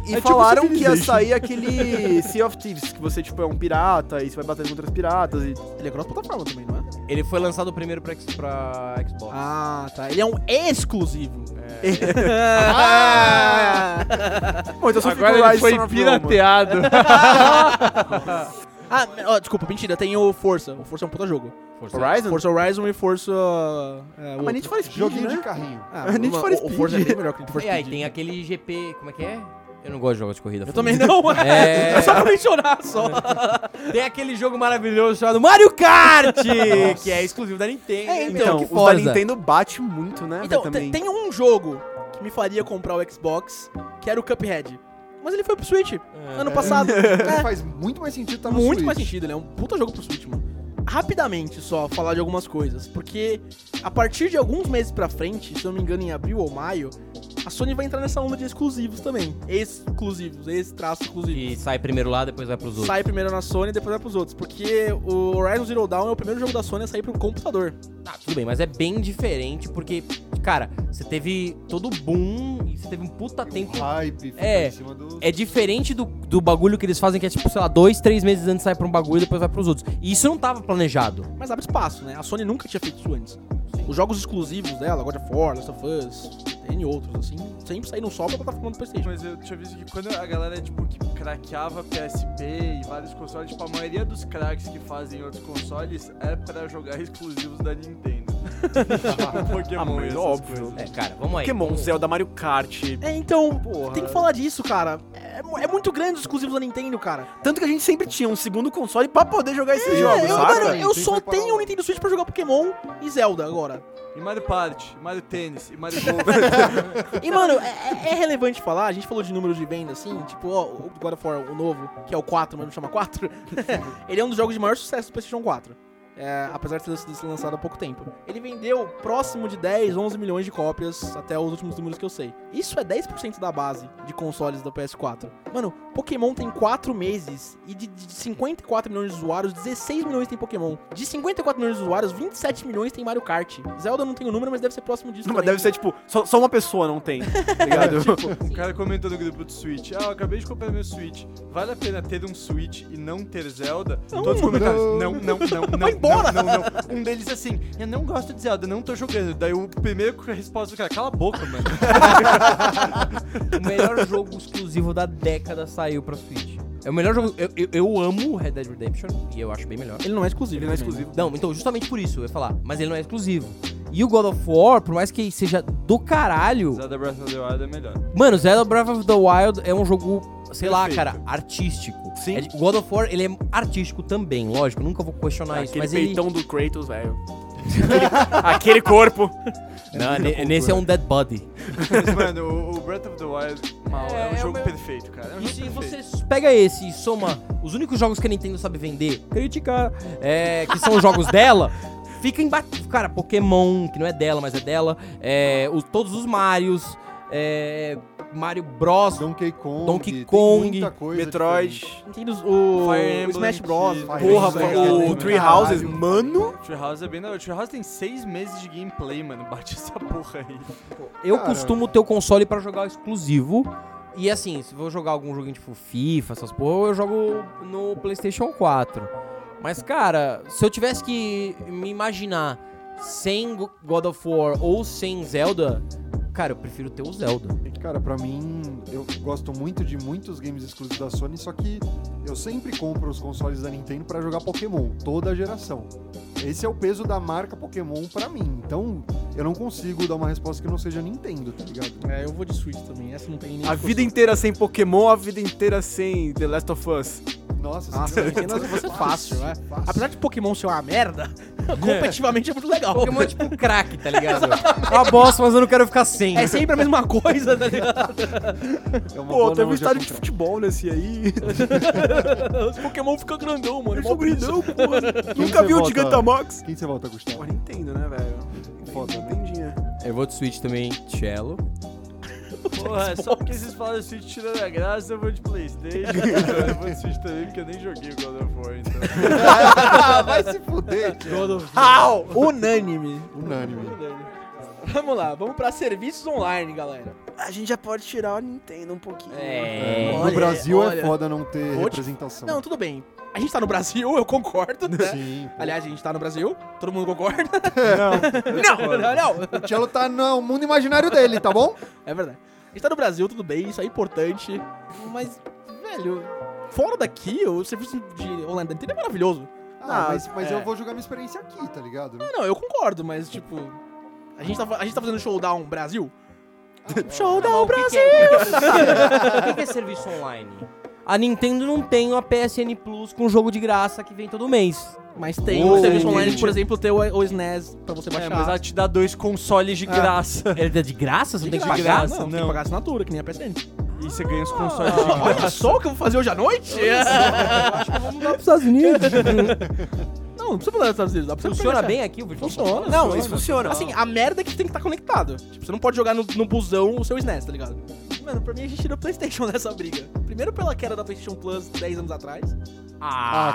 E (laughs) É tipo falaram que ia sair aquele Sea of Thieves, que você, tipo, é um pirata e você vai bater contra os piratas e... Ele é cross plataforma também, não é? Ele foi lançado primeiro pra, pra Xbox. Ah, tá. Ele é um exclusivo. (laughs) (laughs) Bom, então só Agora ficou ele foi pirateado. Ah, ó, desculpa, mentira, tem o Força. O Força é um puta jogo. Horizon? Força Horizon e Força. É, Ah, o mas Need for Speed, Joguinho né? de carrinho. Ah, Need uma- for o- Speed. O Forza é bem melhor que o Need for E aí, tem aquele GP. Como é que é? Eu não gosto de jogos de corrida. Eu também não. É. (laughs) É só pra mencionar só. (laughs) Tem aquele jogo maravilhoso chamado Mario Kart, (laughs) que é exclusivo da Nintendo. É, Então, que os da Forza. Nintendo bate muito, né? Então, também. tem, tem um jogo que me faria comprar o Xbox, que era o Cuphead. Mas ele foi pro Switch ano passado. (laughs) É, Faz muito mais sentido tá no muito Switch. mais sentido, ele é um puta jogo pro Switch, mano. Rapidamente só falar de algumas coisas, porque a partir de alguns meses pra frente, se eu não me engano em abril ou maio, a Sony vai entrar nessa onda de exclusivos também. Exclusivos, esse traço exclusivo. E sai primeiro lá, depois vai pros outros. Sai primeiro na Sony e depois vai pros outros. Porque o Horizon Zero Dawn é o primeiro jogo da Sony a sair pro computador. Tá, tudo bem, mas é bem diferente, porque, cara, você teve todo o boom e você teve um puta tempo. Hype, fica É, em cima do... É diferente do, do bagulho que eles fazem, que é tipo, sei lá, dois, três meses antes sai pra um bagulho e depois vai pros outros. E isso não tava planejado. Mas abre espaço, né? A Sony nunca tinha feito isso antes. Os jogos exclusivos dela, God of War, Last of Us, N outros, assim, sempre saíram só pra plataforma do Playstation. Mas eu tinha visto que quando a galera, tipo, que craqueava PSP e vários consoles, tipo, a maioria dos cracks que fazem outros consoles é pra jogar (laughs) exclusivos da Nintendo. (laughs) (laughs) tipo, Pokémon Ah, e essas óbvio. coisas. É, cara, vamos aí. Pokémon, vamos- Zelda, Mario Kart. É, então, Porra. tem que falar disso, cara. É, é muito grande os exclusivos da Nintendo, cara. Tanto que a gente sempre tinha um segundo console pra poder jogar esses É, jogos, eu, saca? mano, eu só tenho o um. Nintendo Switch pra jogar Pokémon e Zelda agora. E Mario Party, Mario Tênis, e Mario Golf. (laughs) E, mano, é, é- é relevante falar, a gente falou de números de venda, assim, tipo, ó, o God of War, o novo, que é o 4, mas não chama 4, (laughs) ele é um dos jogos de maior sucesso do PlayStation 4. É, apesar de ter sido lançado há pouco tempo. Ele vendeu próximo de 10, 11 milhões de cópias até os últimos números que eu sei. Isso é 10% da base de consoles da PS4. Mano, Pokémon tem 4 meses e de, de 54 milhões de usuários, 16 milhões tem Pokémon. De 54 milhões de usuários, 27 milhões tem Mario Kart. Zelda não tem o número, mas deve ser próximo disso. Não, mas deve ser, tipo, só, só uma pessoa não tem, tá (laughs) ligado? tipo, (laughs) um cara comentou no grupo do Switch, ah, eu acabei de comprar meu Switch. Vale a pena ter um Switch e não ter Zelda? Todos os comentários, não, não, não, (laughs) não, Vai embora. não, não, não. Um deles assim, eu não gosto de Zelda, não tô jogando. Daí o primeiro a resposta do cara, cala a boca, mano. (laughs) O melhor jogo exclusivo da década saiu pra Switch. É o melhor jogo. Eu, eu, eu amo Red Dead Redemption e eu acho bem melhor. Ele não é exclusivo. Ele não é também, né? exclusivo. Não, então, justamente por isso eu ia falar. Mas ele não é exclusivo. E o God of War, por mais que seja do caralho. Zelda Breath of the Wild é melhor. Mano, Zelda Breath of the Wild é um jogo, sei lá, cara, artístico. Sim. É o God of War, ele é artístico também, lógico. Nunca vou questionar isso. Aquele Mas ele. peitão do Kratos, velho. Aquele, corpo. Não, ne- nesse é um dead body. Mas, mano, o, o Breath of the Wild mal, é, É, um é jogo o meu- perfeito, cara. É um E se você pega esse e soma os únicos jogos que a Nintendo sabe vender, criticar, é, que são os jogos dela, fica embaixo. Cara, Pokémon, que não é dela, mas é dela, é, os- todos os Marios, é, Mario Bros, Donkey Kong. Donkey tem Kong, muita coisa Metroid. o, Fire o Emblem, Smash Bros. Fire Porra, Emblem, o Three Houses, caralho. mano. Treehouse é bem da hora. Treehouse tem seis meses de gameplay, mano. Bate essa porra aí. Eu costumo ter o console pra jogar exclusivo. E assim, se vou jogar algum joguinho tipo FIFA, essas porra, eu jogo no PlayStation 4. Mas, cara, se eu tivesse que me imaginar sem Go- God of War ou sem Zelda, Cara, eu prefiro ter o Zelda. Cara, pra mim, eu gosto muito de muitos games exclusivos da Sony, só que eu sempre compro os consoles da Nintendo pra jogar Pokémon, toda a geração. Esse é o peso da marca Pokémon pra mim. Então, eu não consigo dar uma resposta que não seja Nintendo, tá ligado? É, eu vou de Switch também. Essa não tem nem A vida inteira sem Pokémon, a vida inteira sem The Last of Us. Nossa, (laughs) Nossa, sim, Nintendo você é fácil, né? fácil. Apesar de Pokémon ser uma merda, (laughs) competitivamente é muito legal. Pokémon é tipo crack, tá ligado? É uma bosta, mas eu não quero ficar sem. É sempre a mesma coisa, tá ligado? É uma Pô, boa teve um estádio de futebol nesse aí. (laughs) Os Pokémon ficam grandão, mano. Sou brisa. grandão, porra. Nunca viu o? Gigantamax? Quem você volta, Gustavo? Pô, Nintendo, né, velho? Foda, né? Nintendinha. Eu vou de Switch também, Cello. Porra, só porque vocês falam Switch tirando a graça, eu vou de Playstation. (laughs) eu vou de Switch também, porque eu nem joguei o God of War, então. (laughs) Vai se fuder, tio. Au! Unânime. Unânime. Vamos lá, vamos pra serviços online, galera. A gente já pode tirar o Nintendo um pouquinho. É. no Olha, Brasil olha. é foda não ter te- representação. Não, tudo bem. A gente tá no Brasil, eu concordo, né? Sim. pô. Aliás, a gente tá no Brasil, todo mundo concorda? (laughs) Não. não, não, não. O Cello tá no mundo imaginário dele, tá bom? É verdade. A gente tá no Brasil, tudo bem, isso é importante. Mas, velho, fora daqui, o serviço de online da Nintendo é maravilhoso. Ah, Ah, mas, mas é. eu vou jogar minha experiência aqui, tá ligado? Não, não, eu concordo, mas, tipo. A gente tá, a gente tá fazendo showdown Brasil? Showdown Brasil! (laughs) O que, que é serviço online? A Nintendo não tem uma PSN Plus com jogo de graça que vem todo mês. Mas tem Oh, o serviço online, entendi. por exemplo, ter o, o SNES pra você É, baixar. mas ela te dá dois consoles de Ah. graça. Ele é de graça? Você não tem que De pagar? graça, Não, tem que pagar assinatura, que nem a PSN. E você ganha os consoles de Olha graça. só o que eu vou fazer hoje à noite? Vamos (laughs) lá pros Estados Unidos. (laughs) Não, não precisa fazer nos Estados Unidos. Dá pra você Funciona bem aqui o Virtual Funciona. Não, isso funciona. Assim, a merda é que você tem que estar conectado. Tipo, você não pode jogar no, no busão o seu SNES, tá ligado? Mano, pra mim a gente tirou o PlayStation (laughs) nessa briga. Primeiro pela queda da PlayStation Plus 10 anos atrás. Ah,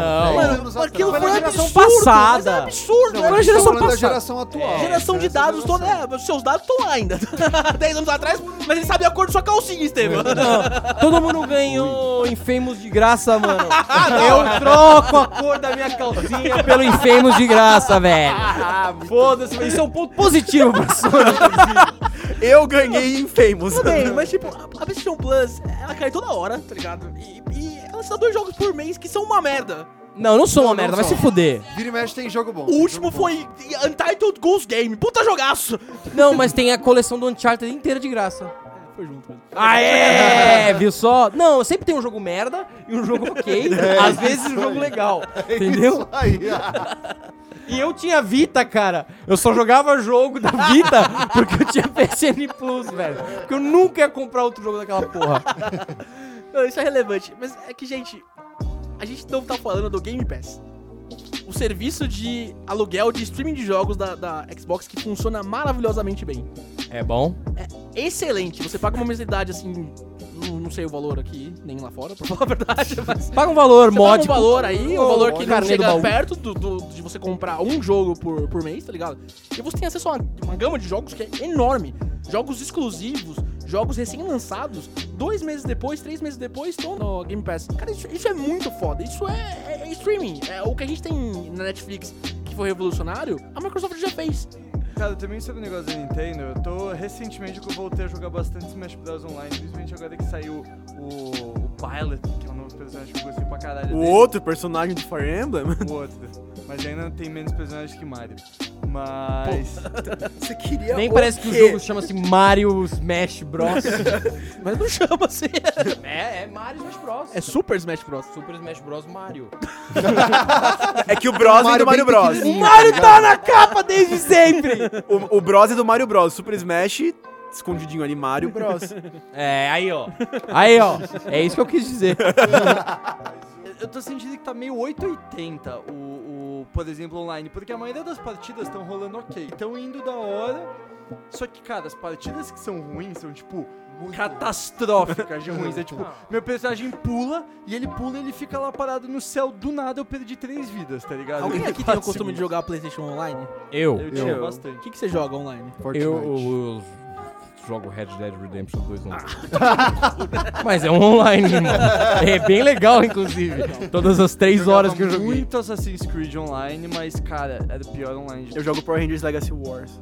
não. Dez Mano, anos aquilo foi na um geração absurdo, passada. Mas é absurdo. Não, era a a tá geração da passada. geração atual. É, Geração de dados, toda, é, os seus dados estão lá ainda. (laughs) 10 anos atrás, mas ele sabe a cor de sua calcinha, Estevam. Todo mundo ganhou Infamous de graça, mano. (laughs) Eu troco a cor da minha calcinha pelo Infamous de graça, velho. Foda-se, isso é um ponto positivo Sony. (laughs) Eu ganhei em Famous. Tudo bem, mas tipo, a, a PlayStation Plus, ela cai toda hora, tá ligado? E, e dá dois jogos por mês que são uma merda. Não, não sou uma Não, não merda, vai sou. se fuder. Vira e mexe tem jogo bom. O último foi Untitled Goose Game. Puta jogaço! Não, mas tem a coleção do Uncharted inteira de graça. Foi junto, mano. Aê! Viu só? Não, sempre tem um jogo merda e um jogo ok. (laughs) às vezes um jogo legal. Entendeu? Isso aí. E eu tinha Vita, cara. Eu só jogava jogo da Vita porque eu tinha PSN Plus, velho. Porque eu nunca ia comprar outro jogo daquela porra. Não, isso é relevante. Mas é que, gente, a gente não tá falando do Game Pass. O serviço de aluguel de streaming de jogos da, da Xbox que funciona maravilhosamente bem. É bom? Excelente. Você paga uma mensalidade assim. Não, não sei o valor aqui, nem lá fora, (laughs) pra falar a verdade, mas. Paga um valor Você paga um valor aí, um valor que não chega perto do, do- de você comprar um jogo por, por mês, tá ligado? E você tem acesso a uma, uma gama de jogos que é enorme. Jogos exclusivos, jogos recém-lançados, dois meses depois, três meses depois, estão no Game Pass. Cara, isso, isso é muito foda. Isso é, é- é streaming. É o que a gente tem na Netflix, que foi revolucionário, a Microsoft já fez. Cara, também sobre o negócio da Nintendo, eu tô recentemente que eu voltei a jogar bastante Smash Bros. Online, principalmente agora que saiu o, o Pilot, que é um novo personagem que eu gostei pra caralho. O dele. outro personagem do Fire Emblem? O outro. Mas ainda tem menos personagens que Mario. Mas. (laughs) Você queria Nem o parece que o jogo chama-se Mario Smash Bros. (laughs) Mas não chama assim. é, é Mario Smash Bros. É Super Smash Bros. Super Smash Bros. Mario. (laughs) É que o Bros é do Mario Bros. Mario tá tá na capa desde sempre! O, o Bros é do Mario Bros. Super Smash, escondidinho ali, Mario Bros. É, aí ó. Aí ó. É isso que eu quis dizer. Eu tô sentindo que tá meio 880 o, o, por exemplo, online, porque a maioria das partidas estão rolando ok. Estão indo da hora. Só que, cara, as partidas que são ruins são, tipo, catastróficas de ruins. É tipo, meu personagem pula e ele pula e ele fica lá parado no céu. Do nada eu perdi três vidas, tá ligado? Alguém aqui tem o costume de jogar PlayStation Online? Eu. Eu tinha Eu. O bastante. que, que você joga online? Fortnite. Eu, eu jogo Red Dead Redemption 2 online. (laughs) Mas é um online, irmão. É bem legal, inclusive. Todas as três horas que eu joguei. Muito Assassin's Creed Online, mas, cara, era o pior online. de Eu jogo Power Rangers Legacy Wars.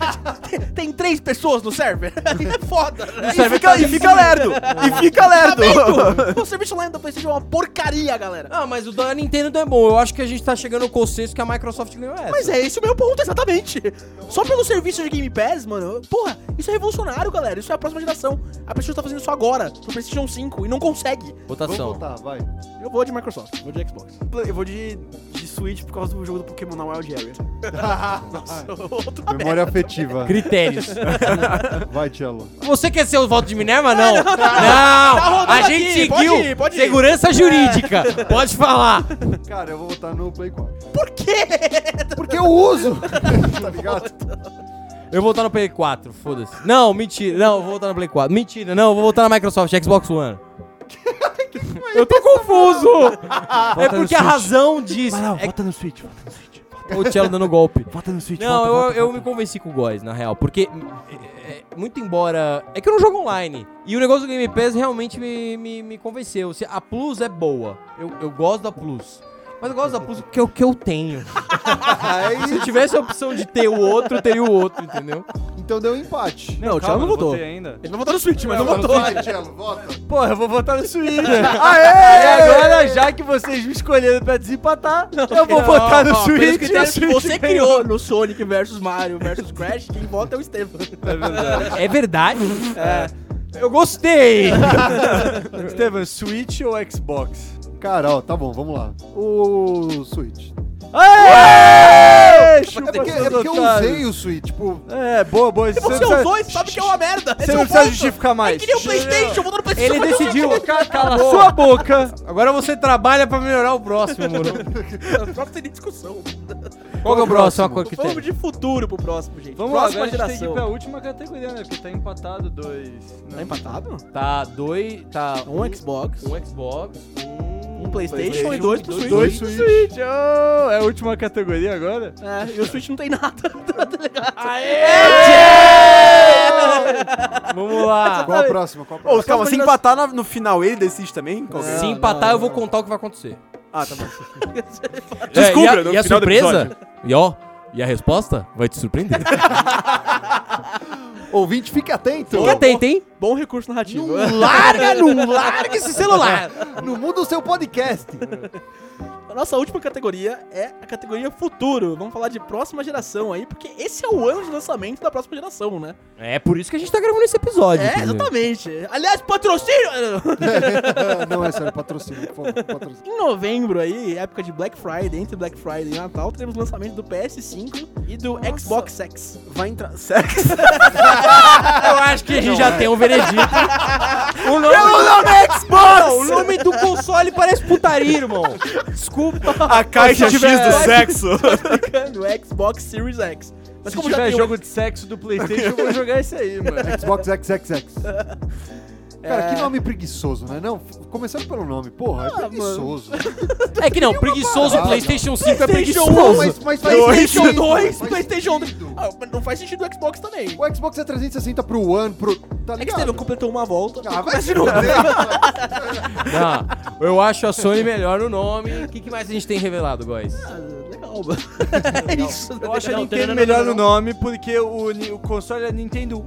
(laughs) Tem três pessoas no server. (laughs) É foda. né? E fica, e fica lerdo! E fica lerdo! o serviço online da PlayStation é uma porcaria, galera. Ah, mas o da Nintendo é bom. Eu acho que a gente tá chegando no consenso que a Microsoft ganhou essa. Mas é esse o meu ponto, exatamente. Só pelo serviço de Game Pass, mano. Porra, isso é revolucionário, galera. Isso é a próxima geração. A PlayStation tá fazendo isso agora, pro PlayStation 5, e não consegue. Vamos Votação. votar, vai. Eu vou de Microsoft, vou de Xbox. Eu vou de, de Switch por causa do jogo do Pokémon na Wild Area. (laughs) (laughs) Memória afetiva. Critérios. (laughs) Vai, Tchelo. Você quer ser o voto de Minerva? Não. Não. rodando A gente aqui, pode seguiu ir, pode ir. segurança jurídica. Pode falar. Cara, eu vou votar no Play 4. Por quê? Porque eu uso! tá ligado? Eu vou votar no Play 4, foda-se. Não, mentira. Não, eu vou votar no Play 4. Mentira, não, eu vou votar na Microsoft, Xbox One. eu tô confuso! é porque a razão diz. é Vota no Switch, vota no Switch. o Tchelo dando golpe. Vota no Switch, Não, vota, eu, vota, eu vota. me convenci com o Góis, na real. Porque, é, é, muito embora. É que eu não jogo online. E o negócio do Game Pass realmente me, me, me convenceu. A Plus é boa. Eu, eu gosto da Plus. Mas eu gosto da Plus porque é o que eu tenho. (laughs) Se eu tivesse a opção de ter o outro, eu teria o outro, entendeu? Então deu um empate. Não, o Thiago não votou. ainda. Ele vai votar no Switch, mas não votou. Tchelo, vota. Porra, eu vou votar no Switch. (laughs) Aê! E agora, já que vocês me escolheram pra desempatar, eu vou votar no Switch. e o que Switch você ganhou. criou no Sonic versus Mario versus Crash, quem vota é o Estevam. É verdade? Eu gostei! (laughs) Estevam, Switch ou Xbox? Cara, ó, tá bom, vamos lá. O Switch. Aê! É porque, é porque eu usei o Switch, tipo... É, boa, boa. Se você usou, você sabe que é uma merda. Você é não precisa justificar mais. É que nem o Playstation, vou no Playstation. Ele decidiu. Cala sua boca. Agora você trabalha pra melhorar o próximo, mano. O (laughs) próximo tem nem discussão. Qual que é o próximo? Que Vamos tem? de futuro pro próximo, gente. Vamos lá, Próxima agora a gente tem que ir geração. pra última categoria, né? Porque tá empatado dois. Tá empatado? Tá dois. Tá Um Xbox, um Xbox, um. Um Playstation, PlayStation e dois pro Switch. dois Switch. Switch. Oh, é a última categoria agora? É, e o Switch não tem nada. (laughs) tá ligado? Vamos lá. Qual a próxima? Qual a próxima? calma, se empatar na- no final ele decide também? Qual que é? Se empatar, eu vou contar o que vai acontecer. Ah, tá bom. Descubra, (laughs) É, e a- no e a surpresa? E ó, e a resposta vai te surpreender. (laughs) Ouvinte, fique atento. Fica atento, hein? Bom recurso narrativo. Larga, não (laughs) larga esse celular. Não muda o seu podcast. Nossa última categoria é a categoria futuro. Vamos falar de próxima geração aí, porque esse é o ano de lançamento da próxima geração, né? É por isso que a gente tá gravando esse episódio. É, entendeu? exatamente. Aliás, patrocínio! (laughs) Não, é sério, patrocínio, por favor, patrocínio. Em novembro aí, época de Black Friday, entre Black Friday e Natal, teremos o lançamento do PS5 e do Xbox X. Vai entrar. (laughs) Sexo. Eu acho que a gente já tem um veredito. (laughs) o nome, nome Xbox! Não, o nome do console parece putaria, irmão. Desculpa. A caixa X do sexo. (laughs) o Xbox Series X. Mas Se como já tiver tem o- jogo de sexo do Playstation, eu vou jogar esse aí, mano. (laughs) Xbox XXX. (laughs) Cara, É. que nome preguiçoso, né? Não, começando pelo nome. Porra, é Ah, preguiçoso. É que não, preguiçoso. PlayStation 5 é PlayStation preguiçoso. Não, mas, mas PlayStation sentido, 2, faz PlayStation 3. sentido. Ah, mas não faz sentido o Xbox também. O Xbox é 360 pro One, pro... Tá É que ligado? Estevam completou uma volta. Ah, vai se. Não, eu acho a Sony melhor no nome. O que, que mais a gente tem revelado, guys? Ah, Legal, mano. (laughs) É isso. Eu acho a Não, Nintendo não, melhor não, no nome porque o, o console é Nintendo.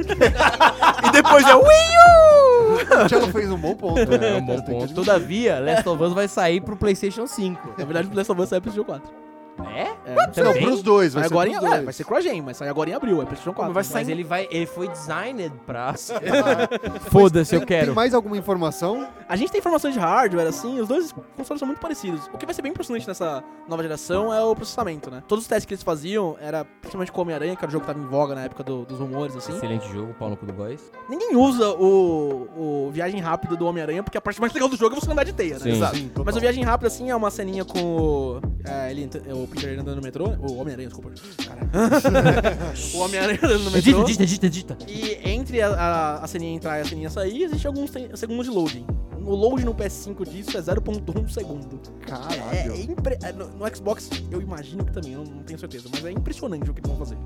(laughs) e depois é Wii U! O Cello fez um bom ponto. É né? um bom ponto. Todavia, Last of Us vai sair pro PlayStation 5. Na verdade, o Last of Us sai pro PlayStation 4. É? É, Não, Também? pros dois, vai agora em, pros é, dois. vai ser CrossGen, mas sai agora em abril, é PlayStation 4. vai Mas sair- ele vai, ele foi designed pra. (laughs) Foda-se, eu quero. Tem mais alguma informação? A gente tem informações de hardware, assim, os dois consoles são muito parecidos. O que vai ser bem impressionante nessa nova geração é o processamento, né? Todos os testes que eles faziam era principalmente com Homem-Aranha, que era o jogo que tava em voga na época do- dos rumores, assim. Excelente jogo, pau no cu do boys. Ninguém usa o, o Viagem Rápida do Homem-Aranha, porque a parte mais legal do jogo é você andar de teia, né? Sim. Exato. Sim. Mas o Viagem Rápida, assim, é uma ceninha com o. É, ele, entra- o Peter andando no metrô. O Homem-Aranha, desculpa. Caralho. (laughs) o Homem-Aranha andando no metrô. Edita, edita, edita. E entre a, a, a ceninha entrar e a ceninha sair, existe alguns segundos de loading. o load no PS5 disso é 0.1 segundo. Caralho. é impre- é, no, no Xbox, eu imagino que também, eu não tenho certeza, mas é impressionante o que eles vão fazer.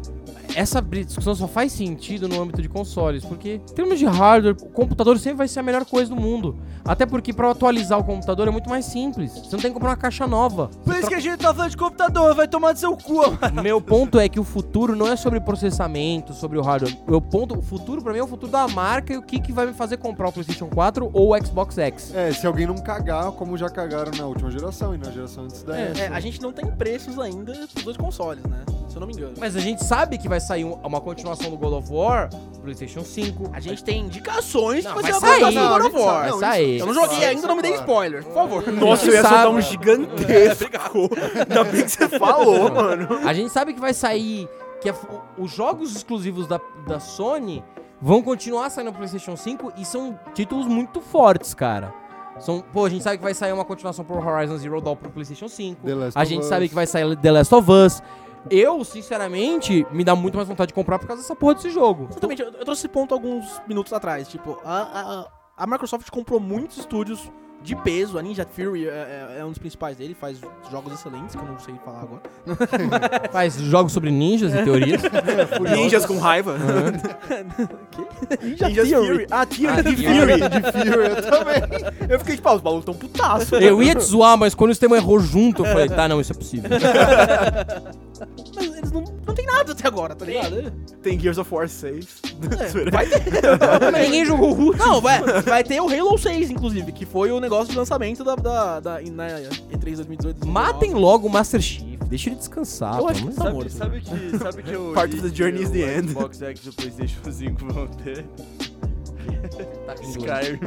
Essa discussão só faz sentido no âmbito de consoles, porque em termos de hardware, o computador sempre vai ser a melhor coisa do mundo. Até porque pra atualizar o computador é muito mais simples. Você não tem que comprar uma caixa nova. Por isso que a gente tá falando de computador, vai tomar do seu cu, (laughs) mano. Meu ponto é que o futuro não é sobre processamento, sobre o hardware. Meu ponto, o futuro pra mim é o futuro da marca e o que, que vai me fazer comprar o PlayStation 4 ou o Xbox X. É, se alguém não cagar, como já cagaram na última geração e na geração antes dessa. É, a gente não tem preços ainda pros dois consoles, né? Se eu não me engano. Mas a gente sabe que vai sair um- uma continuação do God of War, PlayStation 5. A gente tem indicações Não, que vai vai ser sair. uma Não, God a of War. sair. Eu não joguei ainda, não me dê claro. spoiler, por favor. Nossa, eu ia soltar um gigantesco. Ainda bem que você falou, (laughs) mano. A gente sabe que vai sair. Que a- os jogos exclusivos da, da Sony vão continuar saindo no PlayStation 5 e são títulos muito fortes, cara. São, pô, a gente sabe que vai sair uma continuação pro Horizon Zero Dawn pro PlayStation 5. The Last A of gente Us. sabe que vai sair The Last of Us. Eu, sinceramente, me dá muito mais vontade de comprar por causa dessa porra desse jogo. Exatamente, eu, eu trouxe esse ponto alguns minutos atrás. Tipo, a, a, a Microsoft comprou muitos estúdios de peso. A Ninja Fury é, é- é um dos principais dele, faz jogos excelentes, que eu não sei falar agora. (laughs) Faz jogos sobre ninjas e teorias. (laughs) Ninjas com raiva. (laughs) Ninja, Ninjas Fury. Ah, Tears de Fury. de Fury, eu também. Eu fiquei tipo, ah, os malucos tão putaço. Eu ia te zoar, mas quando o sistema errou junto, eu falei, tá, não, isso é possível. Mas eles não tem nada até agora, tá ligado? Tem Gears of War 6. É, (laughs) vai ter. Ninguém jogou o último. Não, vai, vai ter o Halo 6, inclusive, que foi o negócio de lançamento da, da, da na E3 2018. Matem logo o Master Chief, deixa ele descansar. Eu acho que tá morto. Sabe, sabe que, sabe que eu Part of the journey is the o end. Xbox X e o PlayStation 5 vão ter Tá. Skyrim.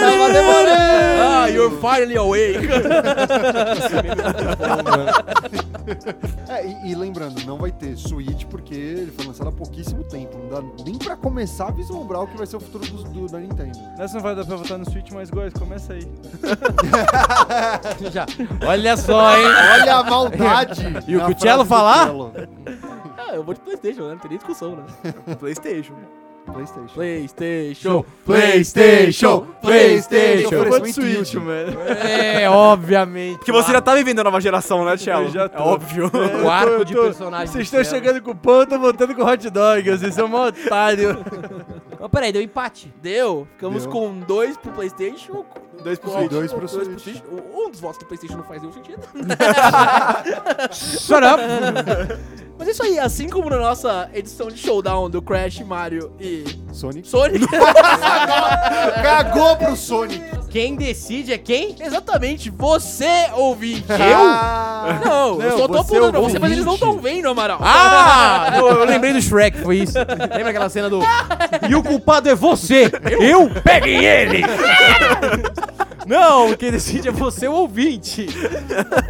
Tava demorando! Ah, you're finally awake. É, e, e lembrando, não vai ter Switch porque ele foi lançado há pouquíssimo tempo. Não dá nem pra começar a vislumbrar o que vai ser o futuro do, do- da Nintendo. Nessa não vai dar pra votar no Switch, mas Góis, começa aí. (laughs) Já. Olha só, hein? Olha a maldade! E o que o Cello falar? Ah, eu vou de Playstation, né? Não tem nem discussão, né? (laughs) Playstation. PlayStation. Playstation. PlayStation, PlayStation. Eu Oferecimento Switch, mano. É, obviamente. Porque você já tá vivendo a nova geração, né? Eu já tô. É óbvio. O arco de personagem. Vocês estão chegando com o pão, eu tô voltando com hot dog. Vocês são mó otário. Mas peraí, deu empate. Deu. Ficamos Deu. com dois pro Playstation. Dois pro Switch. Dois pro dois Switch. Switch. Um dos votos do Playstation não faz nenhum sentido. Shut up. (laughs) Mas é isso aí, assim como na nossa edição de showdown do Crash, Mario e Sonic. Sonic. (laughs) Cagou pro Sonic! Quem decide é quem? Exatamente, você ouvinte. Ah, Não, eu Não, só tô você pra você, ouvinte. mas eles não estão vendo, Amaral. Ah! (laughs) eu, eu lembrei do Shrek, foi isso. Lembra aquela cena do. E o culpado é você! Eu? Peguem ele! Não, quem decide é você, o ouvinte.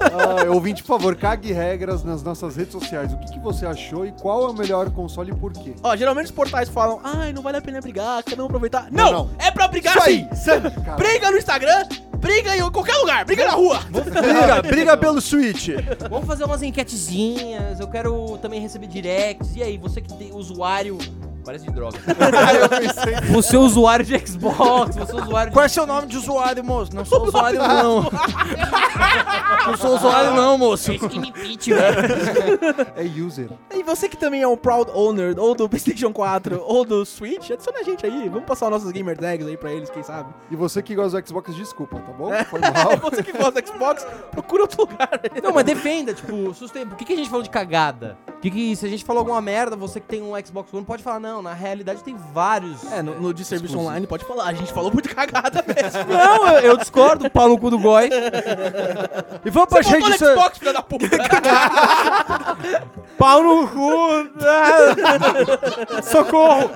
Ah, ouvinte, por favor, cague regras nas nossas redes sociais. O que, que você achou e qual é o melhor console e por quê? Ó, geralmente os portais falam, ai, não vale a pena brigar, cada um aproveitar. Não, não. é pra brigar Isso sim. aí, sangue, cara. Briga no Instagram, briga em qualquer lugar, briga na rua. Briga, briga pelo Switch. Vamos fazer umas enquetezinhas. Eu quero também receber directs. E aí, você que tem usuário. Parece de droga. (laughs) Você é usuário de Xbox, você é usuário de. Qual é seu nome de usuário, moço? Não sou usuário, não. Não sou usuário, não, moço. Skinny Pete, velho. (laughs) é user. E você que também é um proud owner, ou do Playstation 4, ou do Switch, adiciona a gente aí. Vamos passar nossos gamer tags aí pra eles, quem sabe. E você que gosta do Xbox, desculpa, tá bom? Foi É mal. (laughs) você que gosta do Xbox, procura outro lugar. Não, mas defenda, tipo, sustenta. Por que, que a gente falou de cagada? Que, que se a gente falou alguma merda, você que tem um Xbox One pode falar, não, na realidade tem vários. É, no, no de serviço online pode falar, a gente falou muito cagada mesmo. (laughs) Não, eu, eu discordo, pau no cu do Goi. E vamos pra Você gente... Xbox, filha da puta. (laughs) Pau no cu. Ah. Socorro.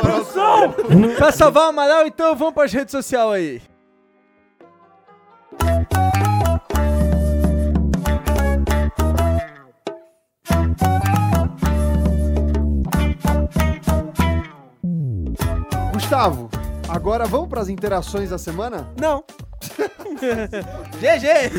Produção. pra salvar o Amaral, então vamos pras redes sociais aí. Gustavo, agora vamos pras interações da semana? Não. (laughs) GG.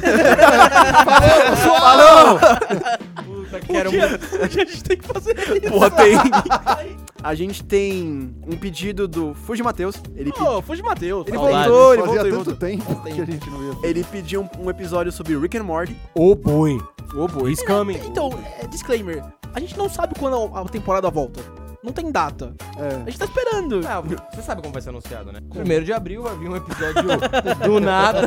Puta, quero O que (laughs) a gente tem que fazer isso? Porra, tem. (laughs) A gente tem um pedido do Fuji Matheus. Ele, Ô, Fuji Matheus. ele voltou, ele Fazia voltou, ele tanto voltou. tempo que a gente não via. Ele pediu um, um episódio sobre Rick and Morty. Oh boy. Ô, boi. He's coming. Então, é, disclaimer. A gente não sabe quando a temporada volta. Não tem data. A É. gente tá esperando. Ah, você sabe como vai ser anunciado, né? Primeiro de abril vai vir um episódio (laughs) do nada.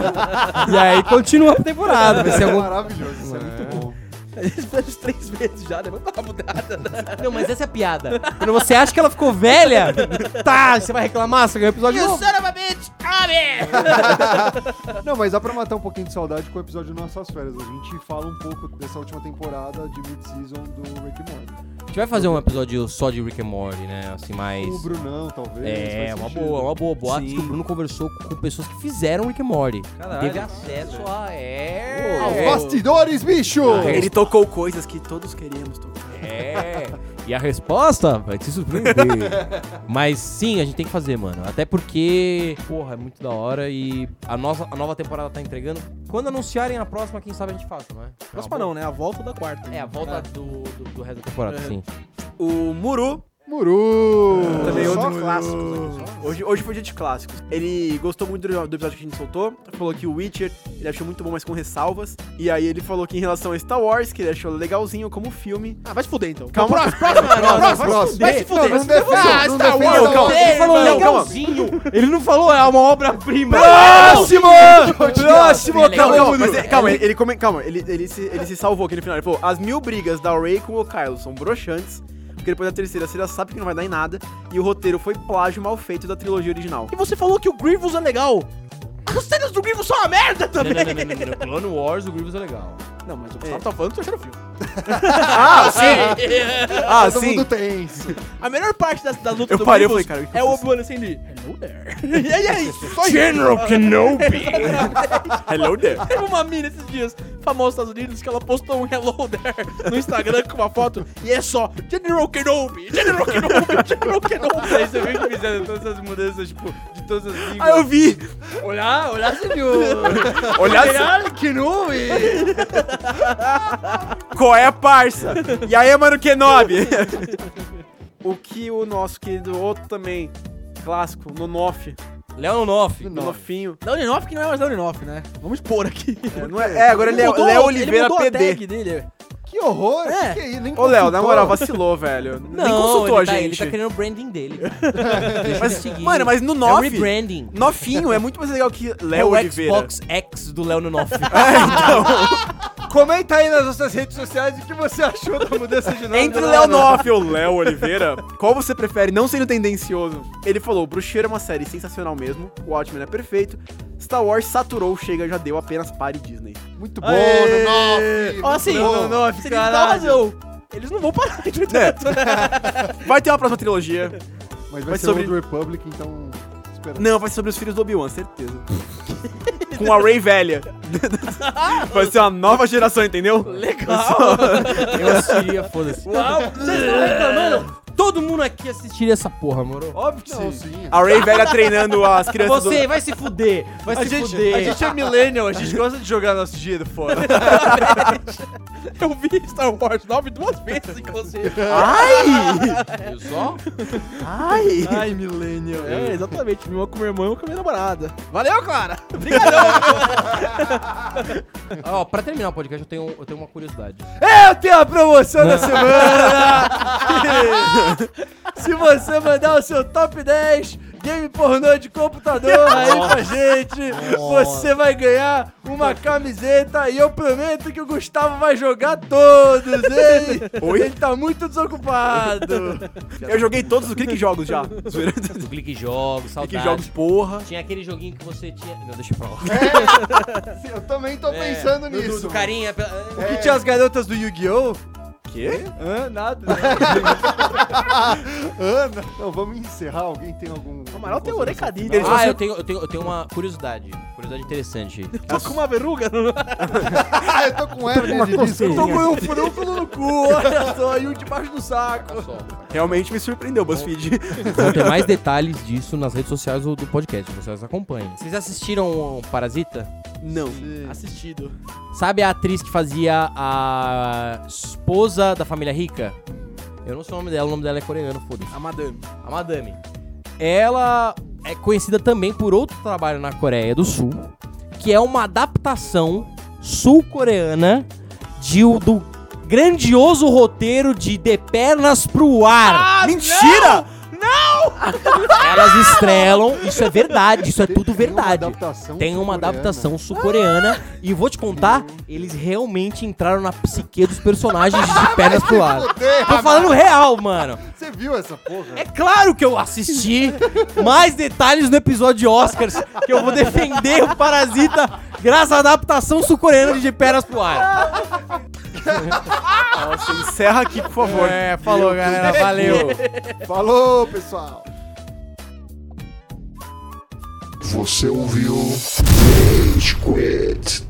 e aí continua a temporada. Vai ser É algum... maravilhoso, isso é muito bom. A gente espera uns três meses já, né? Vamos dar uma mudada. Não, mas essa é a piada. Quando você acha que ela ficou velha, tá, você vai reclamar, você ganha um episódio novo. a! (laughs) Não, mas dá pra matar um pouquinho de saudade com o episódio de Nossas Férias. A gente fala um pouco dessa última temporada de mid-season do Rick Morty. A gente vai fazer um episódio só de Rick and Morty, né? Assim, mais... O Brunão, talvez. É, uma sentido. boa, uma boa. Sim. que o Bruno conversou com pessoas que fizeram Rick and Morty. Caralho. Teve acesso a... É... Aos bastidores, bicho! Ele tocou coisas que todos queríamos tocar. É. E a resposta vai te surpreender. (laughs) Mas sim, a gente tem que fazer, mano. Até porque, porra, é muito da hora e a, nossa, a nova temporada tá entregando. Quando anunciarem a próxima, quem sabe a gente faça, não é? Próxima não, né? A volta da quarta. É, a volta do, do, do resto da temporada, sim. O Muru, Muru! também Só outro clássicos. Hoje, hoje foi dia de clássicos. Ele gostou muito do, do episódio que a gente soltou. Falou que o Witcher ele achou muito bom, mas com ressalvas. E aí ele falou que em relação a Star Wars, que ele achou legalzinho como filme. Ah, vai se fuder então. Calma. Próximo, próximo, não, não, próximo. Vai se fuder. Não, não Ah, não Star Wars, Star calma. Ele falou Não, legalzinho. Ele não falou é uma obra-prima. Próximo! Próximo! É. Calma, mas, é- calma, ele, calma, ele, ele, se, ele se salvou aqui no final. Ele falou: as mil brigas da Ray com o Kylo são broxantes. Porque depois da terceira você já sabe que não vai dar em nada. E o roteiro foi plágio mal feito da trilogia original. E você falou que o Grievous é legal. As cenas do Grievous são uma merda também. não, não, não, não, não. Clone Wars, o Grievous é legal. Não, mas o Gustavo tá falando do terceiro filme. (laughs) Ah, (laughs) sim! Ah, Todo sim! mundo tenso. A melhor parte da, da luta Eu do parei, eu Grievous falei, cara, o que é eu o? Obi-Wan assim de Hello there. (laughs) e aí é isso, só isso. General Kenobi. Hello there! Teve uma mina esses dias, famosa nos Estados Unidos, que ela postou um Hello there no Instagram com uma foto e é só General Kenobi, General Kenobi, General Kenobi. Aí você viu que fizeram todas essas mudanças, tipo, de todas as línguas. Ah, eu vi! Olhar, olhar você viu. Olha só, Caralho, que nome! Qual é, parça? E aí, mano, Kenobi? (laughs) o que o nosso querido outro também, clássico, Nonoff, Léo Nonoff. Nonofinho. Dauninoff que não é mais Dauninoff, né? Vamos expor aqui. É, não é, é, agora ele é Léo ele Oliveira a PD. tag dele. Que horror! É. Que que é isso? Nem Ô, Léo, na moral, vacilou, velho. Nem consultou ele a tá, gente. Ele tá querendo o branding dele. (laughs) Deixa Mas, ele seguir. mano, mas no É um 9, rebranding. nofinho é muito mais legal que É Léo o Oliveira. Xbox X do Léo Nonoff. (laughs) Comenta aí nas nossas redes sociais o que você achou da mudança de nome. Entre o Léo Noff e o Léo Oliveira, qual você prefere, não sendo tendencioso? Ele falou, Bruxeiro é uma série sensacional mesmo, o Watchmen é perfeito, Star Wars saturou, chega, já deu, apenas pare Disney. Muito bom, Aê! Nonoff! Ó, assim. Nonoff, razão. Eles não vão parar de tanto, né? (laughs) Vai ter uma próxima trilogia. Mas vai Mas ser sobre- Old Republic, então... Espera. Não, vai ser sobre os filhos do Obi-Wan, certeza. (laughs) Com a Rey velha. (laughs) vai ser uma nova geração, entendeu? Legal. Eu assistiria, foda-se. Uau, vocês estão reclamando? Todo mundo aqui assistiria essa porra, moro? Óbvio que Não, sim. sim. A Rey velha treinando as crianças Você vai se fuder. Vai A se gente, fuder. a gente é millennial, a gente gosta de jogar nosso dinheiro fora. (laughs) Eu vi Star Wars 9 duas vezes, inclusive. do... Ai! Viu só? Ai! Ai, millennial. É, exatamente. Uma com minha irmã e uma com minha namorada. Valeu, Clara. Obrigadão. (laughs) Ó, pra terminar o podcast, eu tenho, eu tenho uma curiosidade. Eu tenho a promoção da semana! (laughs) (laughs) Se você mandar o seu top 10 game pornô de computador aí pra gente, você vai ganhar uma camiseta e eu prometo que o Gustavo vai jogar todos, hein? (laughs) Oi? Ele tá muito desocupado. Eu joguei todos os clique jogos já. (laughs) Do Clique Jogos, saudade. Clique jogos, porra. Tinha aquele joguinho que você tinha... Não, deixa eu falar. Eu também tô É, pensando do- do- nisso. Do, carinha... pela- Que tinha as garotas do Yu-Gi-Oh! Quê? Hã? Nada. (laughs) Ana, não, vamos encerrar. Alguém tem algum. O Amaral tem orecadinha. consideração Ah, eu tenho, eu, tenho, eu tenho uma curiosidade. Curiosidade interessante. Tô com uma verruga. final? (laughs) Ah, eu tô com hérnia de disco. Eu tô com um furúnculo no cu, olha só, e um debaixo do saco. Realmente me surpreendeu, BuzzFeed. Vão ter mais detalhes disso nas redes sociais do, do podcast, vocês acompanhem. Vocês assistiram o Parasita? Não. Assistido. Sabe a atriz que fazia a esposa da família rica? Eu não sei o nome dela, o nome dela é coreano, foda-se. A Madame. A Madame. Ela é conhecida também por outro trabalho na Coreia do Sul, que é uma adaptação sul-coreana de, do grandioso roteiro de De Pernas pro Ar. Mentira! Elas estrelam, isso é verdade, isso é tudo verdade. Tem uma adaptação sul-coreana e vou te contar, eles realmente entraram na psique dos personagens de (laughs) pernas pro ar. Tô falando real, mano. Você viu essa porra? É claro que eu assisti mais detalhes no episódio de Oscars que eu vou defender o Parasita graças à adaptação sul-coreana de De Pernas pro Ar. (laughs) Nossa, encerra aqui, por favor. É, falou galera, valeu. Falou, pessoal. Você ouviu Rage Quit.